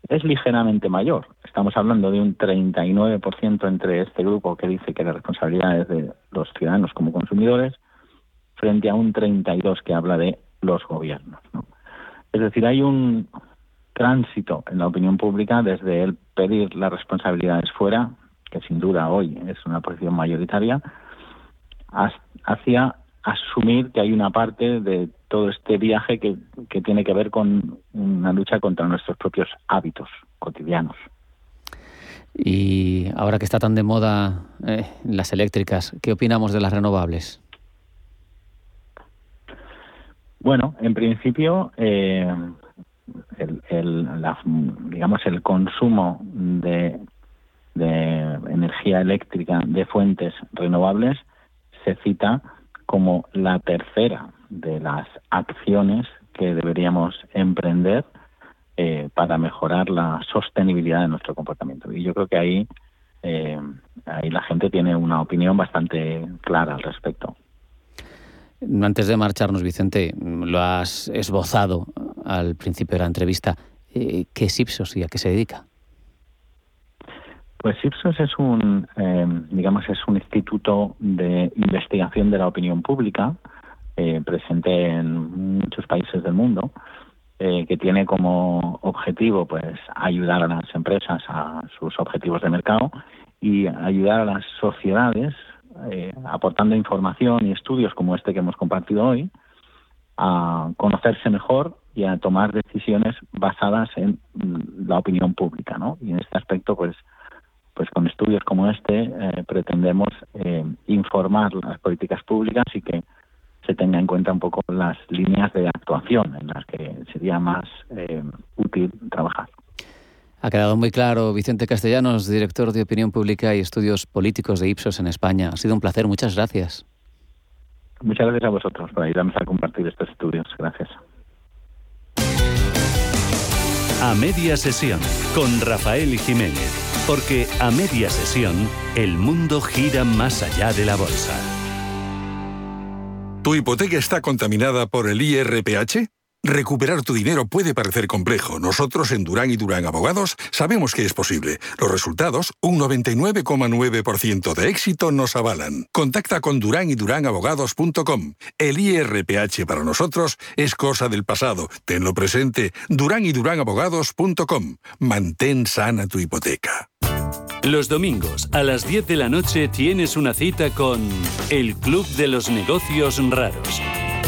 es ligeramente mayor. estamos hablando de un 39% entre este grupo que dice que la responsabilidad es de los ciudadanos como consumidores, frente a un 32% que habla de los gobiernos. Es decir, hay un tránsito en la opinión pública desde el pedir las responsabilidades fuera, que sin duda hoy es una posición mayoritaria, hacia asumir que hay una parte de todo este viaje que, tiene que ver con una lucha contra nuestros propios hábitos cotidianos. Y ahora que está tan de moda eh, las eléctricas, ¿qué opinamos de las renovables? Bueno, en principio, eh, el, digamos el consumo de, energía eléctrica de fuentes renovables se cita como la tercera de las acciones que deberíamos emprender eh, para mejorar la sostenibilidad de nuestro comportamiento. Y yo creo que ahí, eh, ahí la gente tiene una opinión bastante clara al respecto. Antes de marcharnos, Vicente, lo has esbozado al principio de la entrevista. Eh, ¿Qué es Ipsos y a qué se dedica? Pues Ipsos es un, em, digamos, es un instituto de investigación de la opinión pública eh, presente en muchos países del mundo, eh, que tiene como objetivo, pues, ayudar a las empresas a sus objetivos de mercado y ayudar a las sociedades eh, aportando información y estudios como este que hemos compartido hoy a conocerse mejor y a tomar decisiones basadas en mm, la opinión pública, ¿no? Y en este aspecto, pues, pues con estudios como este eh, pretendemos eh, informar las políticas públicas y que se tenga en cuenta un poco las líneas de actuación en las que sería más eh, útil trabajar. Ha quedado muy claro, Vicente Castellanos, director de Opinión Pública y Estudios Políticos de Ipsos en España. Ha sido un placer, muchas gracias. Muchas gracias a vosotros por ayudarnos a compartir estos estudios. Gracias. A media sesión con Rafael Jiménez. Porque a media sesión, el mundo gira más allá de la bolsa. ¿Tu hipoteca está contaminada por el IRPH? Recuperar tu dinero puede parecer complejo. Nosotros en Durán y Durán Abogados sabemos que es posible. Los resultados, un 99,9% de éxito nos avalan. Contacta con Durán y Durán Abogados.com. El IRPH para nosotros es cosa del pasado. Tenlo presente. Durán y Durán Abogados.com. Mantén sana tu hipoteca. Los domingos a las 10 de la noche tienes una cita con El Club de los Negocios Raros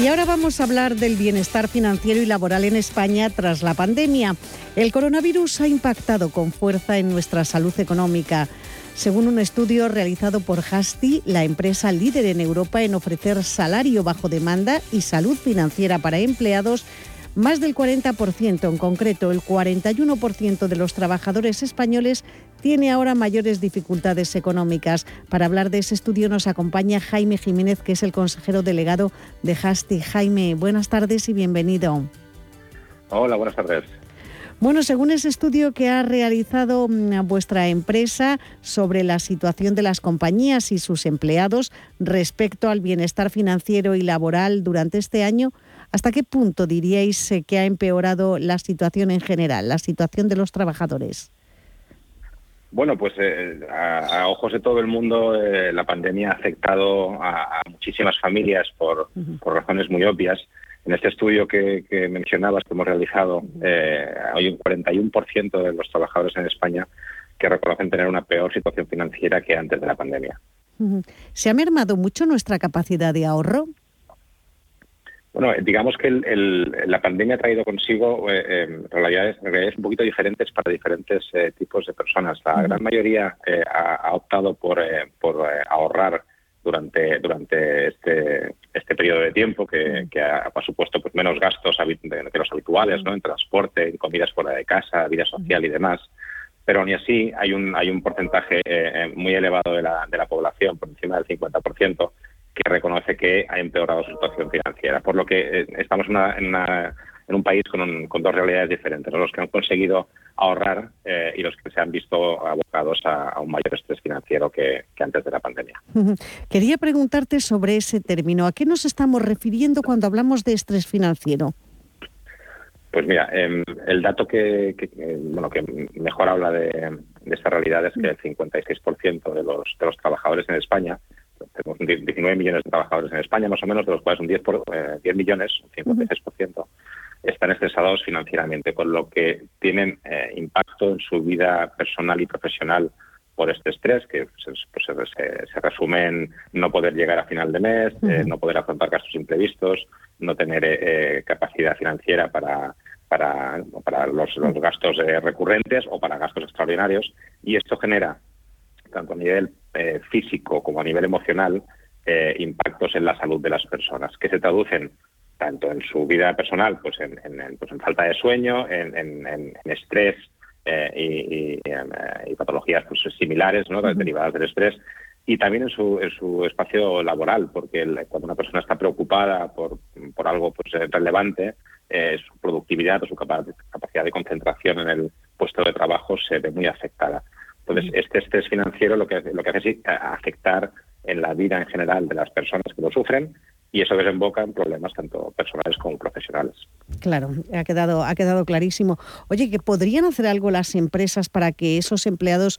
Y ahora vamos a hablar del bienestar financiero y laboral en España tras la pandemia. El coronavirus ha impactado con fuerza en nuestra salud económica. Según un estudio realizado por Hasti, la empresa líder en Europa en ofrecer salario bajo demanda y salud financiera para empleados, más del 40%, en concreto el 41% de los trabajadores españoles tiene ahora mayores dificultades económicas. Para hablar de ese estudio nos acompaña Jaime Jiménez, que es el consejero delegado de Hasti. Jaime, buenas tardes y bienvenido. Hola, buenas tardes. Bueno, según ese estudio que ha realizado mm, vuestra empresa sobre la situación de las compañías y sus empleados respecto al bienestar financiero y laboral durante este año, ¿hasta qué punto diríais eh, que ha empeorado la situación en general, la situación de los trabajadores? Bueno, pues eh, a, ojos de todo el mundo eh, la pandemia ha afectado a, muchísimas familias por, razones muy obvias. En este estudio que, mencionabas que hemos realizado, eh, hay un 41% de los trabajadores en España que reconocen tener una peor situación financiera que antes de la pandemia. ¿Se ha mermado mucho nuestra capacidad de ahorro? Bueno, digamos que la pandemia ha traído consigo eh, em, realidades, un poquito diferentes para diferentes eh, tipos de personas. La gran mayoría eh, ha, optado por, por ahorrar durante, durante este, este periodo de tiempo que, que ha, supuesto pues, menos gastos que los habituales, ¿no? en transporte, en comidas fuera de casa, vida social y demás. Pero ni así hay un, hay un porcentaje eh, muy elevado de la, de la población, por encima del 50%, que reconoce que ha empeorado su situación financiera. Por lo que eh, estamos en, una, en, un país con, con, dos realidades diferentes, los que han conseguido ahorrar eh, y los que se han visto abocados a, un mayor estrés financiero que, antes de la pandemia. Quería preguntarte sobre ese término. ¿A qué nos estamos refiriendo cuando hablamos de estrés financiero? Pues mira, em, el dato que, bueno que mejor habla de, esta realidad es que el 56% de los, de los trabajadores en España tenemos 19 millones de trabajadores en España, más o menos, de los cuales un 10, por, 10 eh, millones, un 56%, están estresados financieramente, con lo que tienen eh, impacto en su vida personal y profesional por este estrés, que pues, se, resume en no poder llegar a final de mes, eh, no poder afrontar gastos imprevistos, no tener capacidad financiera para, para, para los, los gastos recurrentes o para gastos extraordinarios. Y esto genera, tanto a nivel eh, físico como a nivel emocional eh, impactos en la salud de las personas, que se traducen tanto en su vida personal, pues en, pues en falta de sueño, en, estrés eh, y, patologías pues, similares, ¿no? derivadas del estrés, y también en su, en su espacio laboral, porque cuando una persona está preocupada por, por algo pues, relevante, su productividad o su capacidad de concentración en el puesto de trabajo se ve muy afectada. Entonces, este estrés financiero lo que, lo que hace es afectar en la vida en general de las personas que lo sufren y eso desemboca en problemas tanto personales como profesionales. Claro, ha quedado, ha quedado clarísimo. Oye, ¿que podrían hacer algo las empresas para que esos empleados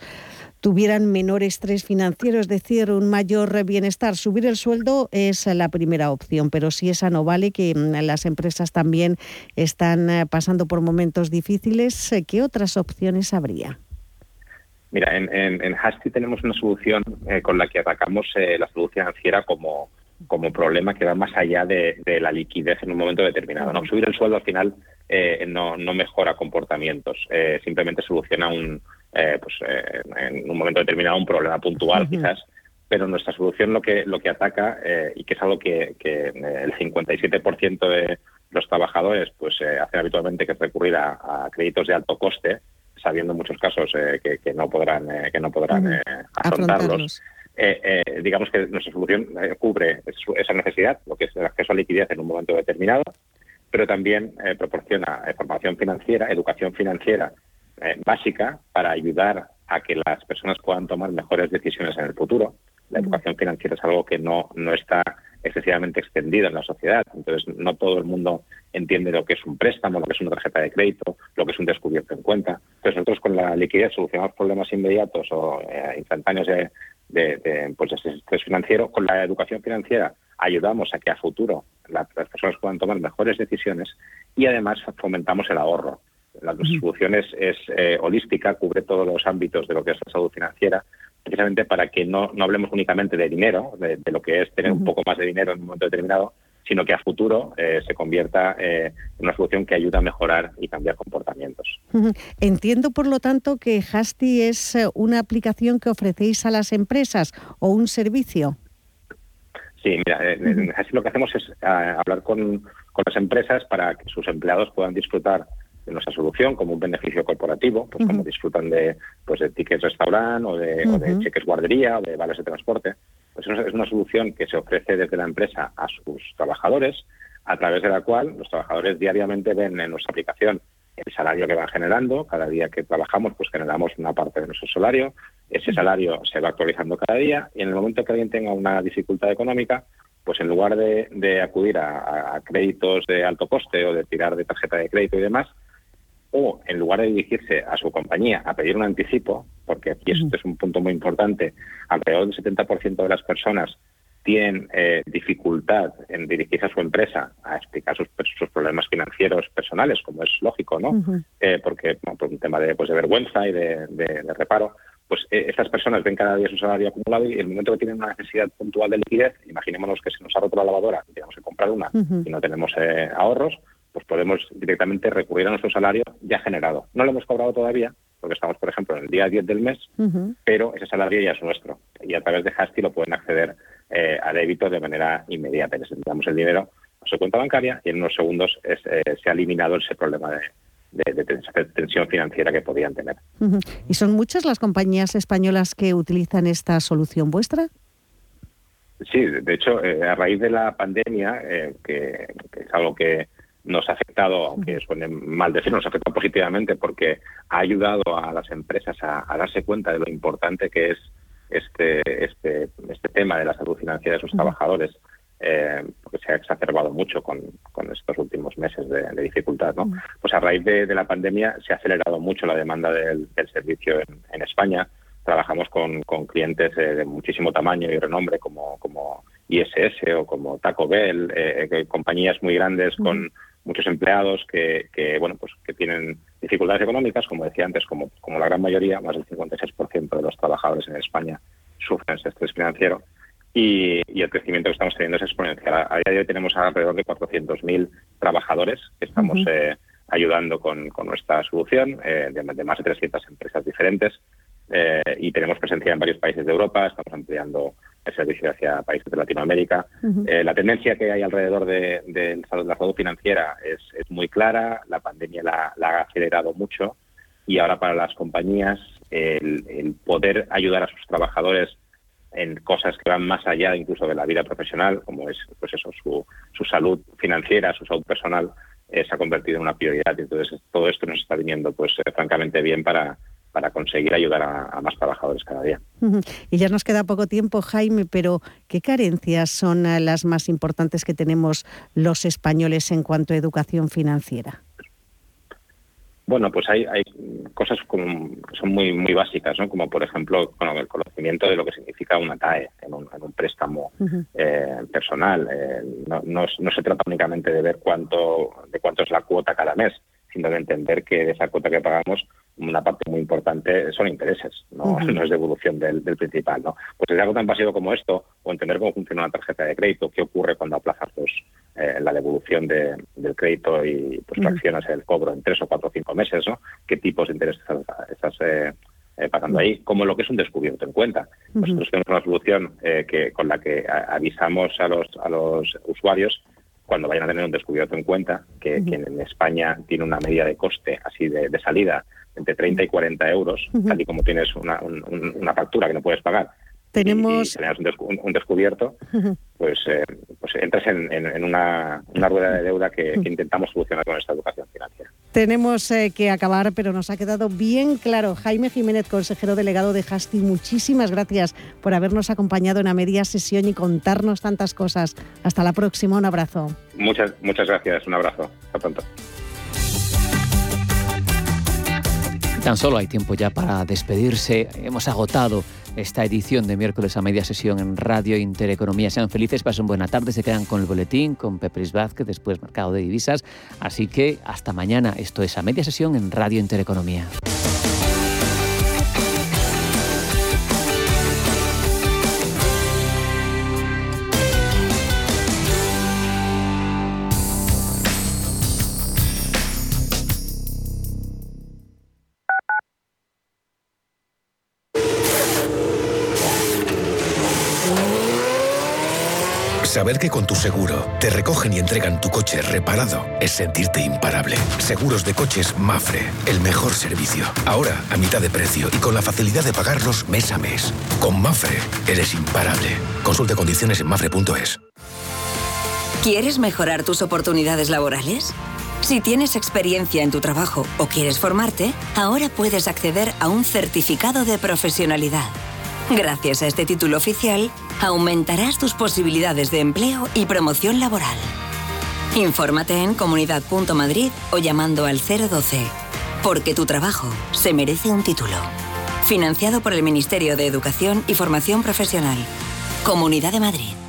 tuvieran menor estrés financiero, es decir, un mayor bienestar? Subir el sueldo es la primera opción, pero si esa no vale, que mm, las empresas también están eh, pasando por momentos difíciles, eh, ¿qué otras opciones habría? Mira, en, en, Hasty tenemos una solución eh, con la que atacamos eh, la salud financiera como, como problema que va más allá de, la liquidez en un momento determinado. ¿no? Subir el sueldo al final eh, no, no, mejora comportamientos, simplemente soluciona un, pues, en un momento determinado un problema puntual quizás, pero nuestra solución lo que, lo que ataca, y que es algo que, que el 57% de los trabajadores pues hacen habitualmente, que es recurrir a créditos de alto coste, sabiendo en muchos casos eh, que, no podrán, eh, que no podrán eh, afrontarlos. digamos que nuestra solución cubre esa necesidad, lo que es el acceso a liquidez en un momento determinado, pero también proporciona formación financiera, educación financiera básica para ayudar a que las personas puedan tomar mejores decisiones en el futuro. La educación financiera es algo que no, no está excesivamente extendido en la sociedad. Entonces, no todo el mundo entiende lo que es un préstamo, lo que es una tarjeta de crédito, lo que es un descubierto en cuenta. Entonces, nosotros con la liquidez solucionamos problemas inmediatos o eh, instantáneos de, de, pues, estrés financiero. Con la educación financiera ayudamos a que a futuro las personas puedan tomar mejores decisiones y además fomentamos el ahorro. La solución es, eh, holística, cubre todos los ámbitos de lo que es la salud financiera precisamente para que no, no hablemos únicamente de dinero, de, lo que es tener un poco más de dinero en un momento determinado, sino que a futuro eh, se convierta eh, en una solución que ayuda a mejorar y cambiar comportamientos. Entiendo, por lo tanto, que Hasty es eh, una aplicación que ofrecéis a las empresas o un servicio. Sí, mira, en Hasty lo que hacemos es hablar con, con las empresas para que sus empleados puedan disfrutar de nuestra solución como un beneficio corporativo, pues como disfrutan de, pues de tickets restaurante o de, cheques guardería o de vales de transporte. Pues es una solución que se ofrece desde la empresa a sus trabajadores, a través de la cual los trabajadores diariamente ven en nuestra aplicación el salario que van generando. Cada día que trabajamos, pues generamos una parte de nuestro salario. Ese salario se va actualizando cada día y en el momento que alguien tenga una dificultad económica, pues en lugar de, acudir a, créditos de alto coste o de tirar de tarjeta de crédito y demás, o en lugar de dirigirse a su compañía a pedir un anticipo, porque aquí esto es un punto muy importante, alrededor del 70% de las personas tienen eh, dificultad en dirigirse a su empresa a explicar sus, problemas financieros personales, como es lógico, ¿no? Eh, porque por un tema de, pues, de vergüenza y de, reparo, pues eh, estas personas ven cada día su salario acumulado y en el momento que tienen una necesidad puntual de liquidez, imaginémonos que se nos ha roto la lavadora y tenemos que comprar una y no tenemos ahorros, pues podemos directamente recurrir a nuestro salario ya generado. No lo hemos cobrado todavía, porque estamos, por ejemplo, en el día 10 del mes, pero ese salario ya es nuestro. Y a través de Hasty lo pueden acceder a débito de manera inmediata. Les enviamos el dinero a su cuenta bancaria y en unos segundos se ha eliminado ese problema de, de, tensión financiera que podían tener. ¿Y son muchas las compañías españolas que utilizan esta solución vuestra? Sí, de hecho, eh, a raíz de la pandemia, eh, que, es algo que nos ha afectado, aunque suene mal decir, nos ha afectado positivamente porque ha ayudado a las empresas a, darse cuenta de lo importante que es este, este, este tema de la salud financiera de sus trabajadores eh, porque se ha exacerbado mucho con, estos últimos meses de, dificultad. ¿no? Pues a raíz de, la pandemia se ha acelerado mucho la demanda del, servicio en, España. Trabajamos con, clientes de muchísimo tamaño y renombre como, como ISS o como Taco Bell, eh, compañías muy grandes con muchos empleados que, bueno pues que tienen dificultades económicas, como decía antes, como, como la gran mayoría, más del 56% de los trabajadores en España sufren ese estrés financiero y, el crecimiento que estamos teniendo es exponencial. A día de hoy tenemos alrededor de 400.000 trabajadores que estamos eh, ayudando con, nuestra solución, eh, de, más de 300 empresas diferentes, eh, y tenemos presencia en varios países de Europa, estamos ampliando el servicio hacia países de Latinoamérica. la tendencia que hay alrededor de, la salud financiera es, muy clara, la pandemia la, ha acelerado mucho, y ahora para las compañías el poder ayudar a sus trabajadores en cosas que van más allá incluso de la vida profesional, como es pues eso, su, su salud financiera, su salud personal, eh, se ha convertido en una prioridad. Entonces todo esto nos está viniendo pues eh, francamente bien para, para conseguir ayudar a, más trabajadores cada día. Y ya nos queda poco tiempo, Jaime, pero ¿qué carencias son eh, las más importantes que tenemos los españoles en cuanto a educación financiera? Bueno, pues hay, hay cosas como, que son muy muy básicas, ¿no? Como por ejemplo, el conocimiento de lo que significa una TAE en un, préstamo eh, personal. Eh, no, no, se trata únicamente de ver cuánto de cuánto es la cuota cada mes, sino de entender que de esa cuota que pagamos una parte muy importante son intereses, no, no es devolución del, principal. ¿no? Pues es algo tan básico como esto, o entender cómo funciona una tarjeta de crédito, qué ocurre cuando aplazas pues, eh, la devolución del crédito y pues fraccionas el cobro en tres o cuatro o cinco meses, ¿no? qué tipos de intereses estás, eh, eh, pagando ahí, como lo que es un descubierto en cuenta. Nosotros tenemos una solución que con la que avisamos a los, a los usuarios cuando vayan a tener un descubierto en cuenta, que, en España tiene una medida de coste así de, salida entre 30 y 40 euros, tal y como tienes una, una factura que no puedes pagar, tenemos un, descubierto, pues, eh, pues entras en, una, rueda de deuda que, intentamos solucionar con esta educación financiera. Tenemos eh, que acabar, pero nos ha quedado bien claro. Jaime Jiménez, consejero delegado de Hasti, muchísimas gracias por habernos acompañado en la media sesión y contarnos tantas cosas. Hasta la próxima, un abrazo. Muchas, muchas gracias, un abrazo. Hasta pronto. Tan solo hay tiempo ya para despedirse. Hemos agotado esta edición de miércoles a media sesión en Radio Intereconomía. Sean felices, pasen buena tarde, se quedan con el boletín, con Pepris Vázquez, después Mercado de Divisas. Así que hasta mañana. Esto es a media sesión en Radio Intereconomía. Saber que con tu seguro te recogen y entregan tu coche reparado es sentirte imparable. Seguros de coches Mafre, el mejor servicio. Ahora a mitad de precio y con la facilidad de pagarlos mes a mes. Con Mafre eres imparable. Consulte condiciones en mafre.es. ¿Quieres mejorar tus oportunidades laborales? Si tienes experiencia en tu trabajo o quieres formarte, ahora puedes acceder a un certificado de profesionalidad. Gracias a este título oficial, aumentarás tus posibilidades de empleo y promoción laboral. Infórmate en comunidad.madrid o llamando al 012, porque tu trabajo se merece un título. Financiado por el Ministerio de Educación y Formación Profesional. Comunidad de Madrid.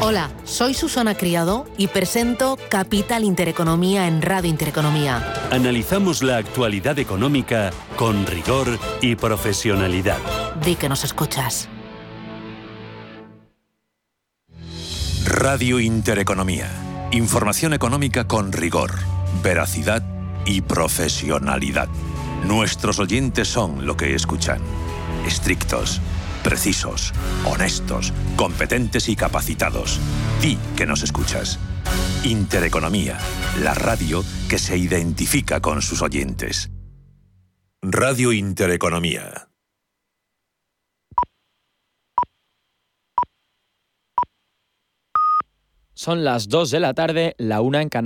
Hola, soy Susana Criado y presento Capital Intereconomía en Radio Intereconomía. Analizamos la actualidad económica con rigor y profesionalidad. Di que nos escuchas. Radio Intereconomía. Información económica con rigor, veracidad y profesionalidad. Nuestros oyentes son lo que escuchan. Estrictos, precisos, honestos, competentes y capacitados. Di que nos escuchas. Intereconomía, la radio que se identifica con sus oyentes. Radio Intereconomía. Son las 2 de la tarde, la una en Canadá.